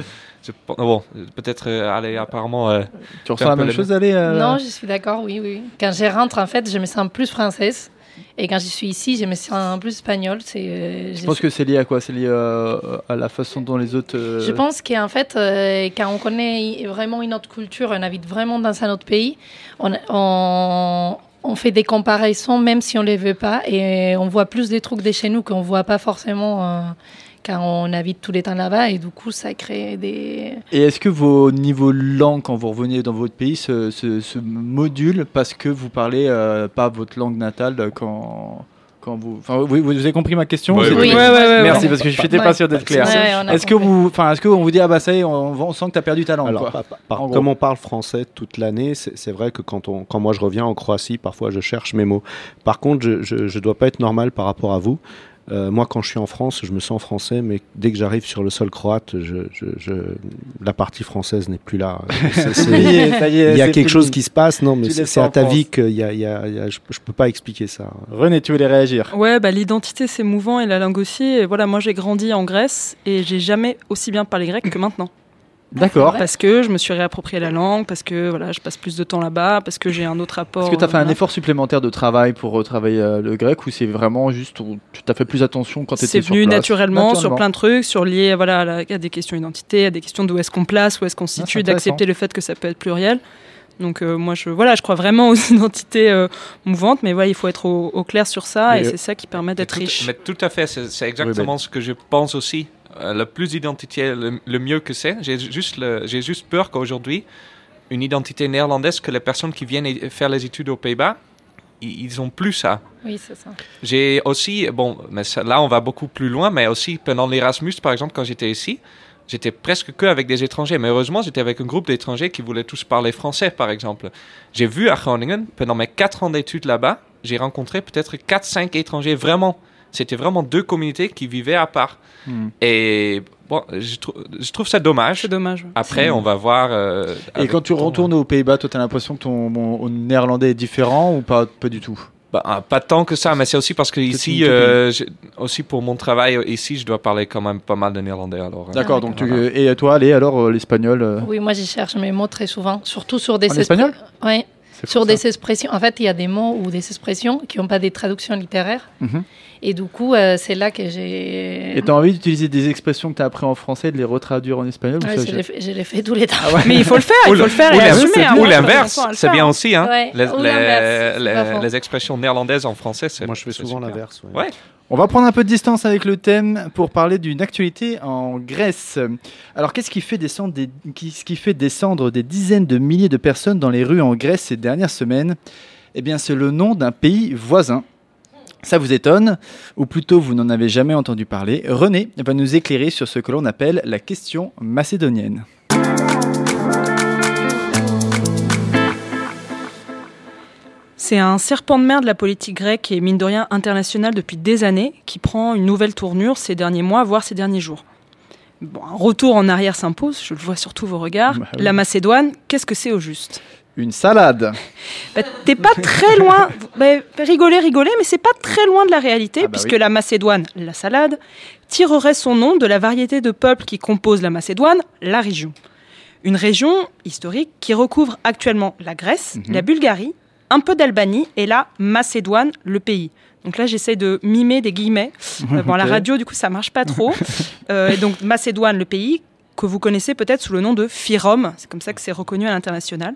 Je- bon, peut-être, euh, allez, apparemment. euh, Tu ressens la même le- chose, allez euh, Non, je suis d'accord, oui, oui. Quand je rentre, en fait, je me sens plus française. Et quand je suis ici, je me sens plus espagnole. C'est, euh, Je pense que c'est lié à quoi? C'est lié euh, à la façon dont les autres. euh, Je pense qu'en fait, euh, quand on connaît vraiment une autre culture, on habite vraiment dans un autre pays, on, on, on fait des comparaisons même si on ne les veut pas et on voit plus des trucs de chez nous qu'on voit pas forcément euh, quand on habite tout le temps là-bas et du coup, ça crée des... Et est-ce que vos niveaux langue, quand vous revenez dans votre pays, se, modulent parce que vous parlez euh, pas votre langue natale quand, quand vous, enfin, vous, vous avez compris ma question Ouais, C'est- oui, oui. Ouais, ouais, ouais, Merci ouais. parce que je n'étais Ouais. pas sûr d'être clair. Ouais, ouais, on a Est-ce que vous, enfin, est-ce qu'on vous dit ah bah ça y est, on, on sent que tu as perdu ta langue Alors, quoi. par- par- par- En gros. comme on parle français toute l'année, c'est c'est vrai que quand, on, quand moi je reviens en Croatie, parfois je cherche mes mots. Par contre, je ne dois pas être normal par rapport à vous. Euh, moi, quand je suis en France, je me sens français, mais dès que j'arrive sur le sol croate, je, je- je- la partie française n'est plus là. (laughs) Il y a quelque chose qui se passe, non, mais c'est laisses c'est ça en à ta France. vie que y a, il y a- il y a- je, je peux pas expliquer ça. René, tu voulais réagir Ouais, bah, l'identité c'est mouvant et la langue aussi. Et voilà, moi j'ai grandi en Grèce et j'ai jamais aussi bien parlé grec que maintenant. D'accord. Parce que je me suis réapproprié la langue, parce que voilà, je passe plus de temps là-bas, parce que j'ai un autre rapport. Est-ce que tu as fait euh, un effort supplémentaire de travail pour retravailler euh, le grec ou c'est vraiment juste tu t'as fait plus attention quand tu étais C'est sur venu place? naturellement, sur plein de trucs, sur lié voilà, à, la- à des questions d'identité, à des questions d'où est-ce qu'on place, où est-ce qu'on se Ah, situe, d'accepter le fait que ça peut être pluriel. Donc euh, moi, je, voilà, je crois vraiment aux (laughs) identités euh, mouvantes, mais voilà, il faut être au, au clair sur ça, Mais, et euh, c'est ça qui permet d'être riche. Mais tout à fait, c'est c'est exactement ce que je pense aussi. Euh, le plus identitaire, le, le mieux que c'est. J'ai juste, le- juste peur qu'aujourd'hui, une identité néerlandaise, que les personnes qui viennent faire les études aux Pays-Bas, ils ont plus ça. Oui, c'est ça. J'ai aussi, bon, mais ça- là on va beaucoup plus loin, mais aussi pendant l'Erasmus, par exemple, quand j'étais ici, j'étais presque que avec des étrangers. Mais heureusement, j'étais avec un groupe d'étrangers qui voulaient tous parler français, par exemple. J'ai vu à Groningen, pendant mes quatre ans d'études là-bas, j'ai rencontré peut-être 4-5 étrangers vraiment. C'était vraiment deux communautés qui vivaient à part. Hmm. Et bon, je, trou- je trouve ça dommage. C'est dommage. ouais. Après, on va voir. euh, Et quand tu retournes aux Pays-Bas, toi, tu as l'impression que ton mon- néerlandais est différent ou pas, pas du tout? Bah, ah, pas tant que ça, mais c'est aussi parce que ici, euh, aussi pour mon travail ici, je dois parler quand même pas mal de néerlandais. Alors, euh, D'accord, donc tu, et toi, allez, alors euh, l'espagnol euh, Oui, moi, j'y cherche mes mots très souvent, surtout sur des En espagnol? Oui, sur des expressions. En fait, il y a des mots ou des expressions qui n'ont pas des traductions littéraires. Mhm. Et du coup, euh, c'est là que j'ai. Et tu as envie d'utiliser des expressions que tu as appris en français, de les retraduire en espagnol ou Ouais, ça, je l'ai fait- tous les temps. Mais il faut le faire, il faut le faire ou et l'in- assumer. hein. ou l'inverse, c'est bien aussi. Hein. Ouais, les, ou les- expressions néerlandaises en français, c'est Moi, je fais souvent l'inverse. ouais. Ouais. On va prendre un peu de distance avec le thème pour parler d'une actualité en Grèce. Alors, qu'est-ce qui fait descendre des, qu'est-ce qui fait descendre des dizaines de milliers de personnes dans les rues en Grèce ces dernières semaines? Eh bien, c'est le nom d'un pays voisin. Ça vous étonne, ou plutôt vous n'en avez jamais entendu parler. René va nous éclairer sur ce que l'on appelle la question macédonienne. C'est un serpent de mer de la politique grecque et mine de rien international depuis des années qui prend une nouvelle tournure ces derniers mois, voire ces derniers jours. Bon, un retour en arrière s'impose, je le vois sur tous vos regards. Bah oui. La Macédoine, qu'est-ce que c'est au juste? Une salade. Bah, T'es pas très loin, bah, rigolez, rigolez, mais c'est pas très loin de la réalité, Ah bah puisque oui. la Macédoine, la salade, tirerait son nom de la variété de peuples qui composent la Macédoine, la région. Une région historique qui recouvre actuellement la Grèce, Mhm. la Bulgarie, un peu d'Albanie et la Macédoine, le pays. Donc là, j'essaie de mimer des guillemets. Euh, bon, la radio, du coup, ça marche pas trop. (laughs) Euh, et donc, Macédoine, le pays, que vous connaissez peut-être sous le nom de Fyrom. C'est comme ça que c'est reconnu à l'international.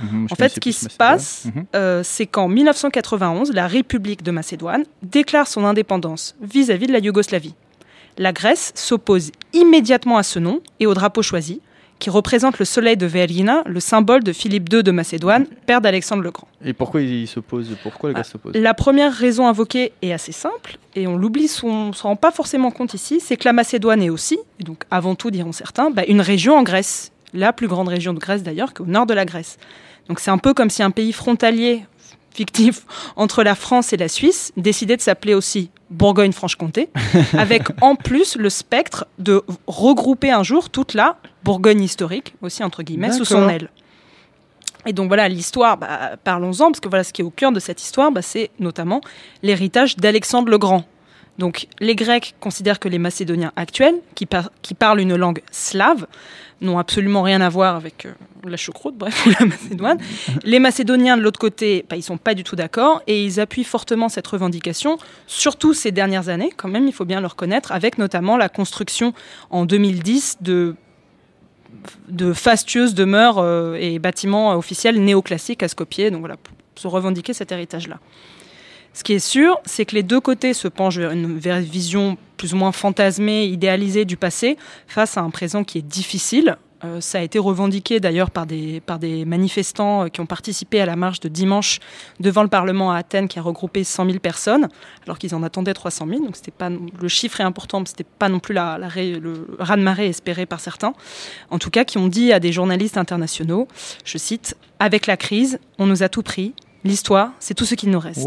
Mhm, En fait, ce qui se Macédoine. passe, Mhm. euh, c'est qu'en 1991, la République de Macédoine déclare son indépendance vis-à-vis de la Yougoslavie. La Grèce s'oppose immédiatement à ce nom et au drapeau choisi, qui représente le soleil de Vergina, le symbole de Philippe II de Macédoine, père d'Alexandre le Grand. Et pourquoi il s'oppose Pourquoi gars s'opposent La première raison invoquée est assez simple, et on l'oublie, on ne se rend pas forcément compte ici, c'est que la Macédoine est aussi, et donc avant tout diront certains, bah, une région en Grèce, la plus grande région de Grèce d'ailleurs, qu'au nord de la Grèce. Donc c'est un peu comme si un pays frontalier, fictif, (laughs) entre la France et la Suisse, décidait de s'appeler aussi Bourgogne-Franche-Comté, (laughs) avec en plus le spectre de regrouper un jour toute la Bourgogne historique, aussi entre guillemets, sous son aile. Et donc voilà, l'histoire, bah, parlons-en, parce que voilà, ce qui est au cœur de cette histoire, bah, c'est notamment l'héritage d'Alexandre le Grand. Donc les Grecs considèrent que les Macédoniens actuels, qui, par- qui parlent une langue slave, n'ont absolument rien à voir avec euh, la choucroute, bref, (laughs) ou la Macédoine. Les Macédoniens, de l'autre côté, bah, ils sont pas du tout d'accord, et ils appuient fortement cette revendication, surtout ces dernières années, quand même, il faut bien le reconnaître, avec notamment la construction en 2010 de de fastueuses demeures euh, et bâtiments officiels néoclassiques à Skopje, donc voilà, pour se revendiquer cet héritage-là. Ce qui est sûr, c'est que les deux côtés se penchent vers une, vision plus ou moins fantasmée, idéalisée du passé, face à un présent qui est difficile, Euh, ça a été revendiqué d'ailleurs par des, manifestants euh, qui ont participé à la marche de dimanche devant le Parlement à Athènes qui a regroupé 100 000 personnes, alors qu'ils en attendaient 300 000. Donc pas, le chiffre est important, mais ce n'était pas non plus la, la le raz-de-marée espéré par certains. En tout cas, qui ont dit à des journalistes internationaux, je cite, Avec la crise, on nous a tout pris. L'histoire, c'est tout ce qu'il nous reste.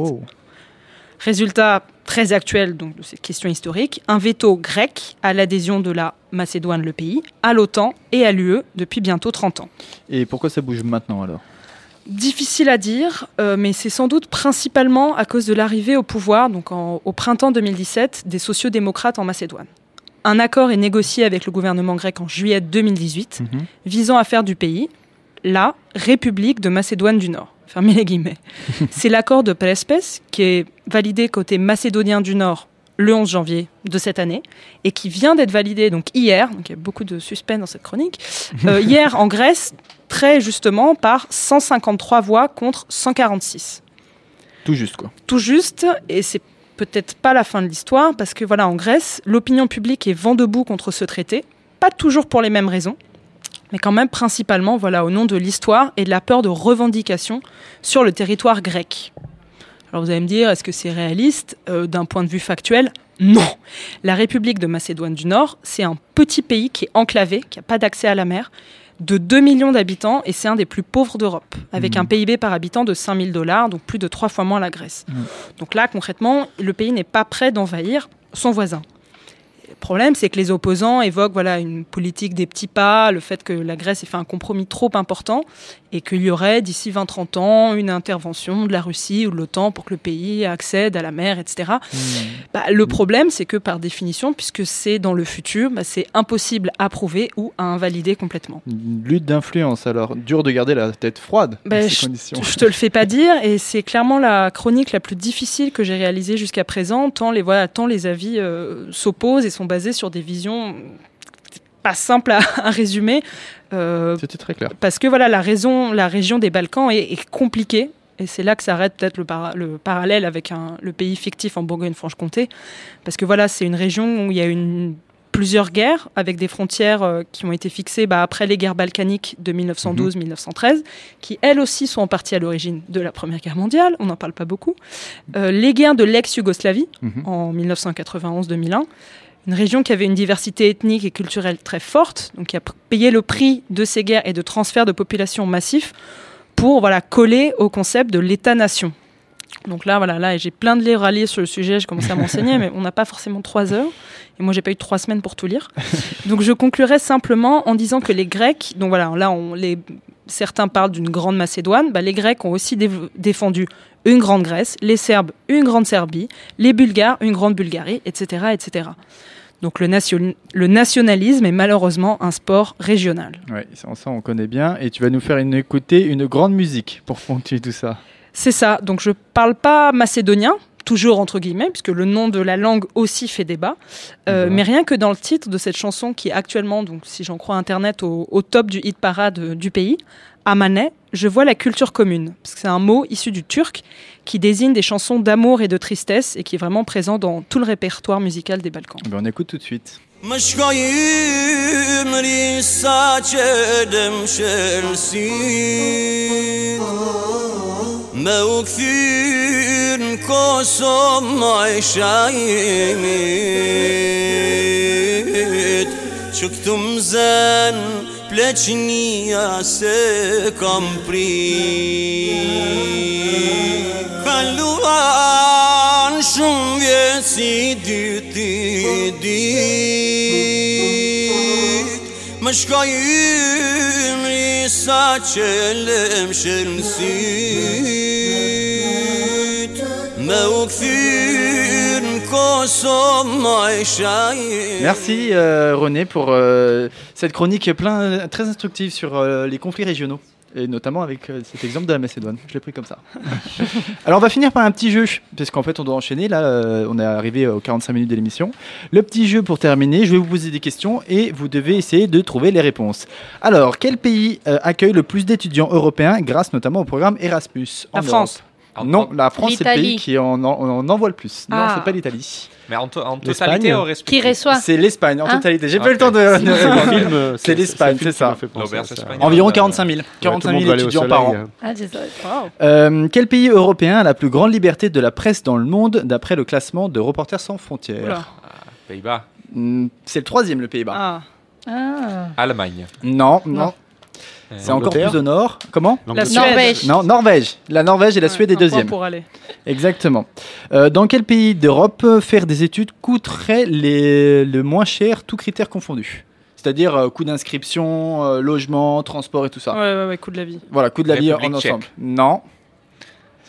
Résultat très actuel donc, de cette question historique, un veto grec à l'adhésion de la Macédoine, le pays, à l'OTAN et à l'UE depuis bientôt 30 ans. Et pourquoi ça bouge maintenant alors? Difficile à dire, euh, mais c'est sans doute principalement à cause de l'arrivée au pouvoir, donc en- au printemps 2017, des sociodémocrates en Macédoine. Un accord est négocié avec le gouvernement grec en juillet 2018, Mhm. visant à faire du pays la République de Macédoine du Nord. Fermez les guillemets. (laughs) C'est l'accord de Prespes qui est validé côté macédonien du Nord le 11 janvier de cette année et qui vient d'être validé donc hier. Donc il y a beaucoup de suspense dans cette chronique. (laughs) Euh, hier en Grèce, très justement par 153 voix contre 146 Tout juste quoi. tout juste, et c'est peut-être pas la fin de l'histoire, parce que voilà, en Grèce, l'opinion publique est vent debout contre ce traité, pas toujours pour les mêmes raisons, mais quand même principalement voilà, au nom de l'histoire et de la peur de revendication sur le territoire grec. Alors vous allez me dire, est-ce que c'est réaliste? Euh, D'un point de vue factuel, non. La République de Macédoine du Nord, c'est un petit pays qui est enclavé, qui n'a pas d'accès à la mer, de 2 millions d'habitants, et c'est un des plus pauvres d'Europe, avec Mhm. un PIB par habitant de 5000 dollars, donc plus de trois fois moins la Grèce. Donc là, concrètement, le pays n'est pas prêt d'envahir son voisin. Le problème, c'est que les opposants évoquent voilà, une politique des petits pas, le fait que la Grèce ait fait un compromis trop important et qu'il y aurait d'ici 20-30 ans une intervention de la Russie ou de l'OTAN pour que le pays accède à la mer, etc. Bah, le problème, c'est que par définition, puisque c'est dans le futur, bah, c'est impossible à prouver ou à invalider complètement. Une lutte d'influence alors. Dur de garder la tête froide Ben, dans ces je, conditions. je te le fais pas dire, et c'est clairement la chronique la plus difficile que j'ai réalisée jusqu'à présent, tant les, voilà, tant les avis euh, s'opposent et sont basés sur des visions pas simples à, à résumer. euh, C'était très clair. parce que voilà, la, raison, la région des Balkans est, est compliquée. Et c'est là que s'arrête peut-être le, para- le parallèle avec un- le pays fictif en Bourgogne-Franche-Comté. Parce que voilà, c'est une région où il y a une, plusieurs guerres avec des frontières euh, qui ont été fixées bah, après les guerres balkaniques de 1912-1913, qui elles aussi sont en partie à l'origine de la Première Guerre mondiale. On n'en parle pas beaucoup. Euh, les guerres de l'ex-Yougoslavie Mhm. en 1991-2001 une région qui avait une diversité ethnique et culturelle très forte, donc qui a payé le prix de ces guerres et de transferts de population massifs pour voilà, coller au concept de l'État-nation. Donc là, voilà, là, j'ai plein de livres à lire sur le sujet, j'ai commencé à m'enseigner, (laughs) mais on n'a pas forcément trois heures. Et moi, j'ai pas eu trois semaines pour tout lire. Donc je conclurai simplement en disant que les Grecs, donc voilà, là, on, les, certains parlent d'une grande Macédoine, bah, les Grecs ont aussi défendu une grande Grèce, les Serbes une grande Serbie, les Bulgares une grande Bulgarie, etc. etc. Donc le, nation- le nationalisme est malheureusement un sport régional. Ouais, ça, ça, on connaît bien. Et tu vas nous faire une, écouter une grande musique pour ponctuer tout ça. C'est ça, donc je parle pas macédonien, toujours entre guillemets, puisque le nom de la langue aussi fait débat, Euh, Voilà. mais rien que dans le titre de cette chanson qui est actuellement, donc si j'en crois Internet, au, au top du hit parade euh, du pays, Amane, je vois la culture commune, parce que c'est un mot issu du turc qui désigne des chansons d'amour et de tristesse et qui est vraiment présent dans tout le répertoire musical des Balkans. Ben, on écoute tout de suite. مشقايم ريسا Kosovë shajimit Që këtu më zenë pleqnia se kam pri. Kaluan shumë vjetë si dyti dit Më shkoj ymri sa që lem shërmësit Merci euh, René pour euh, cette chronique plein, très instructive sur euh, les conflits régionaux. Et notamment avec euh, cet exemple de la Macédoine. Je l'ai pris comme ça. (laughs) Alors on va finir par un petit jeu, parce qu'en fait on doit enchaîner. Là, euh, on est arrivé aux 45 minutes de l'émission. Le petit jeu pour terminer, je vais vous poser des questions et vous devez essayer de trouver les réponses. Alors, quel pays euh, accueille le plus d'étudiants européens grâce notamment au programme Erasmus? En La France. Europe En- Non, en- la France c'est le pays qui en, en- en envoie le plus. Non, Ah. c'est pas l'Italie. Mais en, to- totalité, au respect. Qui reçoit C'est l'Espagne en Ah. totalité. J'ai pas Ok. eu le temps de. C'est de- un film, C'est l'Espagne, un film c'est ça. Environ Euh, 45 000. ouais, 45 tout le monde 000 va aller au étudiants par an. hein. Ah. Euh, quel pays européen a la plus grande liberté de la presse dans le monde d'après le classement de Reporters sans frontières? Oula. Pays-Bas. Hmm, C'est le troisième, le Pays-Bas. Ah. Ah. Allemagne. Non, non. Euh, C'est encore plus au nord. Comment La. Norvège. Non, Norvège. La Norvège et la Ouais, Suède est deuxième. pour aller. Exactement. Euh, dans quel pays d'Europe euh, faire des études coûterait les, le moins cher, tous critères confondus C'est-à-dire euh, coût d'inscription, euh, logement, transport et tout ça. Ouais, ouais, ouais, coup de la vie. Voilà, coût de la vie en ensemble. Non,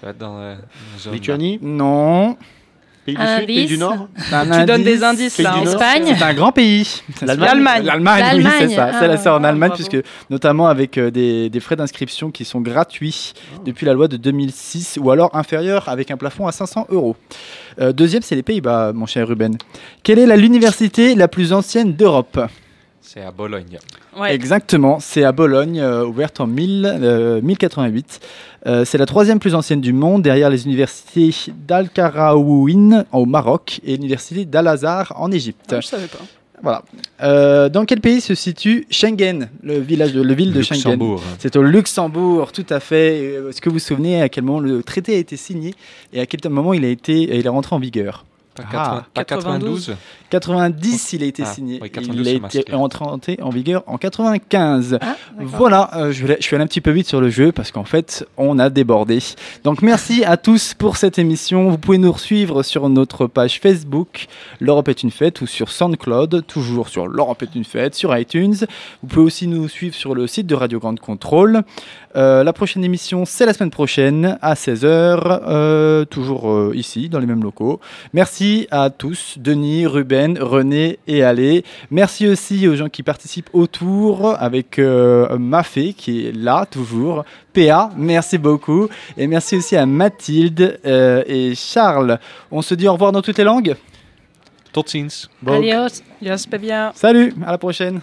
Ça va être dans la zone. Lituanie, non. Pays du Un Sud, pays du Nord. Un Tu donnes des indices Pays là. Espagne. C'est un grand pays. L'Allemagne. L'Allemagne, oui, c'est ça. C'est la ah, c'est en Allemagne, bravo. puisque notamment avec euh, des, des frais d'inscription qui sont gratuits depuis la loi de 2006 ou alors inférieurs avec un plafond à 500 euros. Euh, deuxième, c'est les Pays-Bas, mon cher Ruben. Quelle est la- l'université la plus ancienne d'Europe? C'est à Bologne. Ouais. Exactement, c'est à Bologne, euh, ouverte en 1000, euh, 1088. Euh, c'est la troisième plus ancienne du monde, derrière les universités d'Al-Karaouin au Maroc et l'université d'Al-Azhar en Égypte. Ah, je savais pas. Voilà. Euh, dans quel pays se situe Schengen, le village, de, le ville de Schengen? Luxembourg. C'est au Luxembourg, tout à fait. Est-ce que vous vous souvenez à quel moment le traité a été signé et à quel moment il a été, il est rentré en vigueur? Pas, Ah. 80 pas 92 90, il a été Ah, signé. oui, et 92, il a été rentré en vigueur en 95. Ah. Voilà, euh, je, vais, je suis allé un petit peu vite sur le jeu parce qu'en fait, on a débordé. Donc merci à tous pour cette émission. Vous pouvez nous suivre sur notre page Facebook, L'Europe est une fête, ou sur SoundCloud, toujours sur L'Europe est une fête, sur iTunes. Vous pouvez aussi nous suivre sur le site de Radio Grande Contrôle. Euh, la prochaine émission, c'est la semaine prochaine à 16h, euh, toujours euh, ici, dans les mêmes locaux. Merci à tous, Denis, Ruben, René et Alé. Merci aussi aux gens qui participent autour avec euh, Mafé qui est là toujours. PA, merci beaucoup. Et merci aussi à Mathilde euh, et Charles. On se dit au revoir dans toutes les langues. Tot ziens. Adios. Yes, pas bien. Salut, à la prochaine.